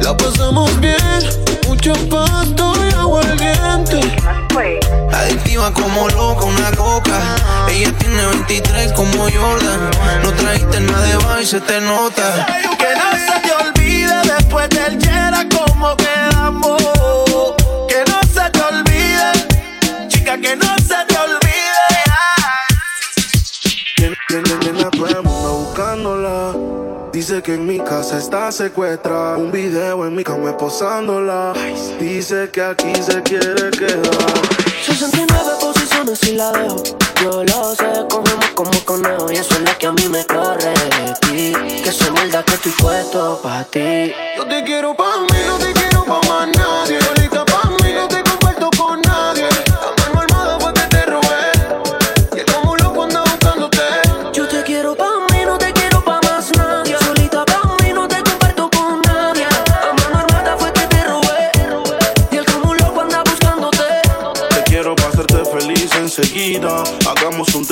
La pasamos bien, mucho pasto y aguardiente. Adictiva como loca, una coca. Ella tiene 23 como Jordan. No trajiste nada de baile se te nota. Después del Yera como quedamos. Que no se te olvide, chica, que no se te olvide. Tiene, tiene, tiene a todo el mundo buscándola. Dice que en mi casa está secuestrada. Un video en mi cama posándola. Dice que aquí se quiere quedar. 69 y la dejo. Yo lo sé, cogemos como conejo. Y eso es lo que a mí me corre de ti. Que se muerda que estoy puesto pa' ti. Yo te quiero pa' mí, no te quiero pa' más nadie.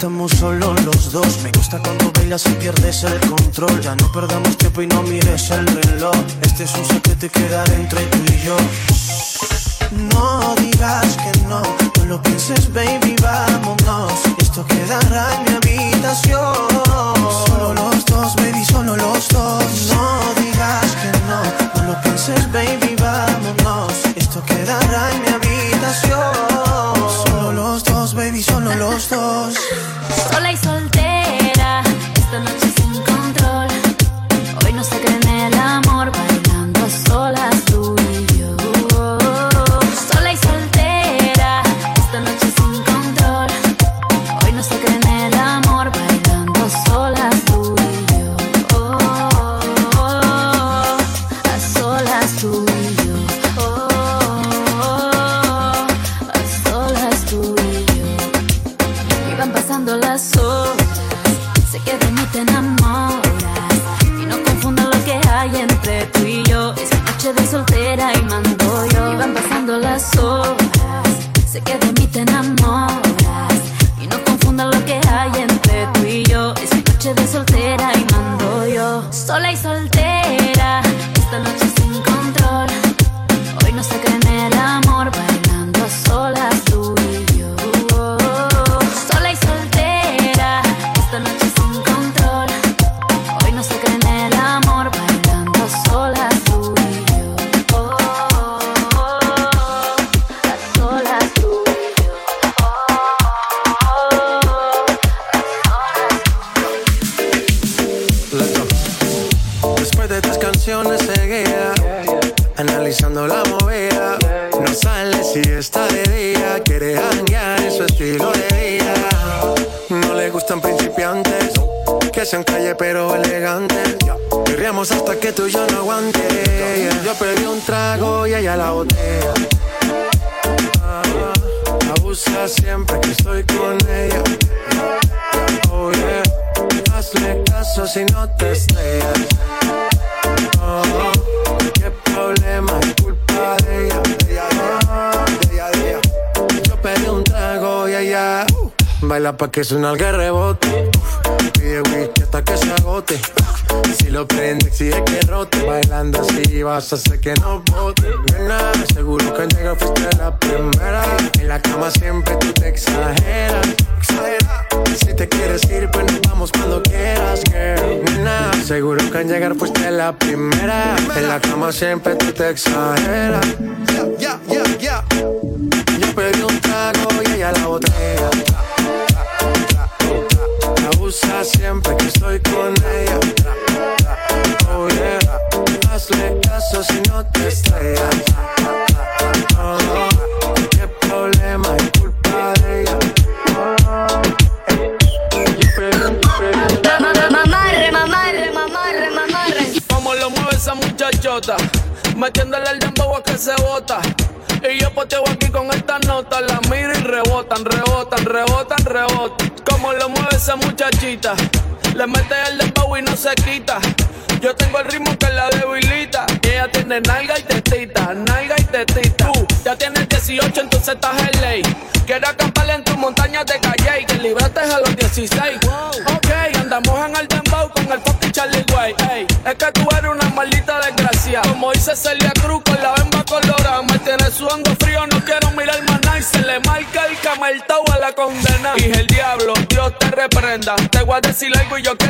estamos solos los dos. Me gusta cuando bailas y pierdes el control. Ya no perdamos tiempo y no mires el reloj. Este es un secreto que queda entre tú y yo. No digas que no, no lo pienses, baby, vámonos. Esto quedará en mi habitación. Solo los dos, baby, solo los dos. No digas que no, no lo pienses, baby, vámonos. Esto quedará en mi habitación los dos. Sola y soltera que es un alga Digo yo que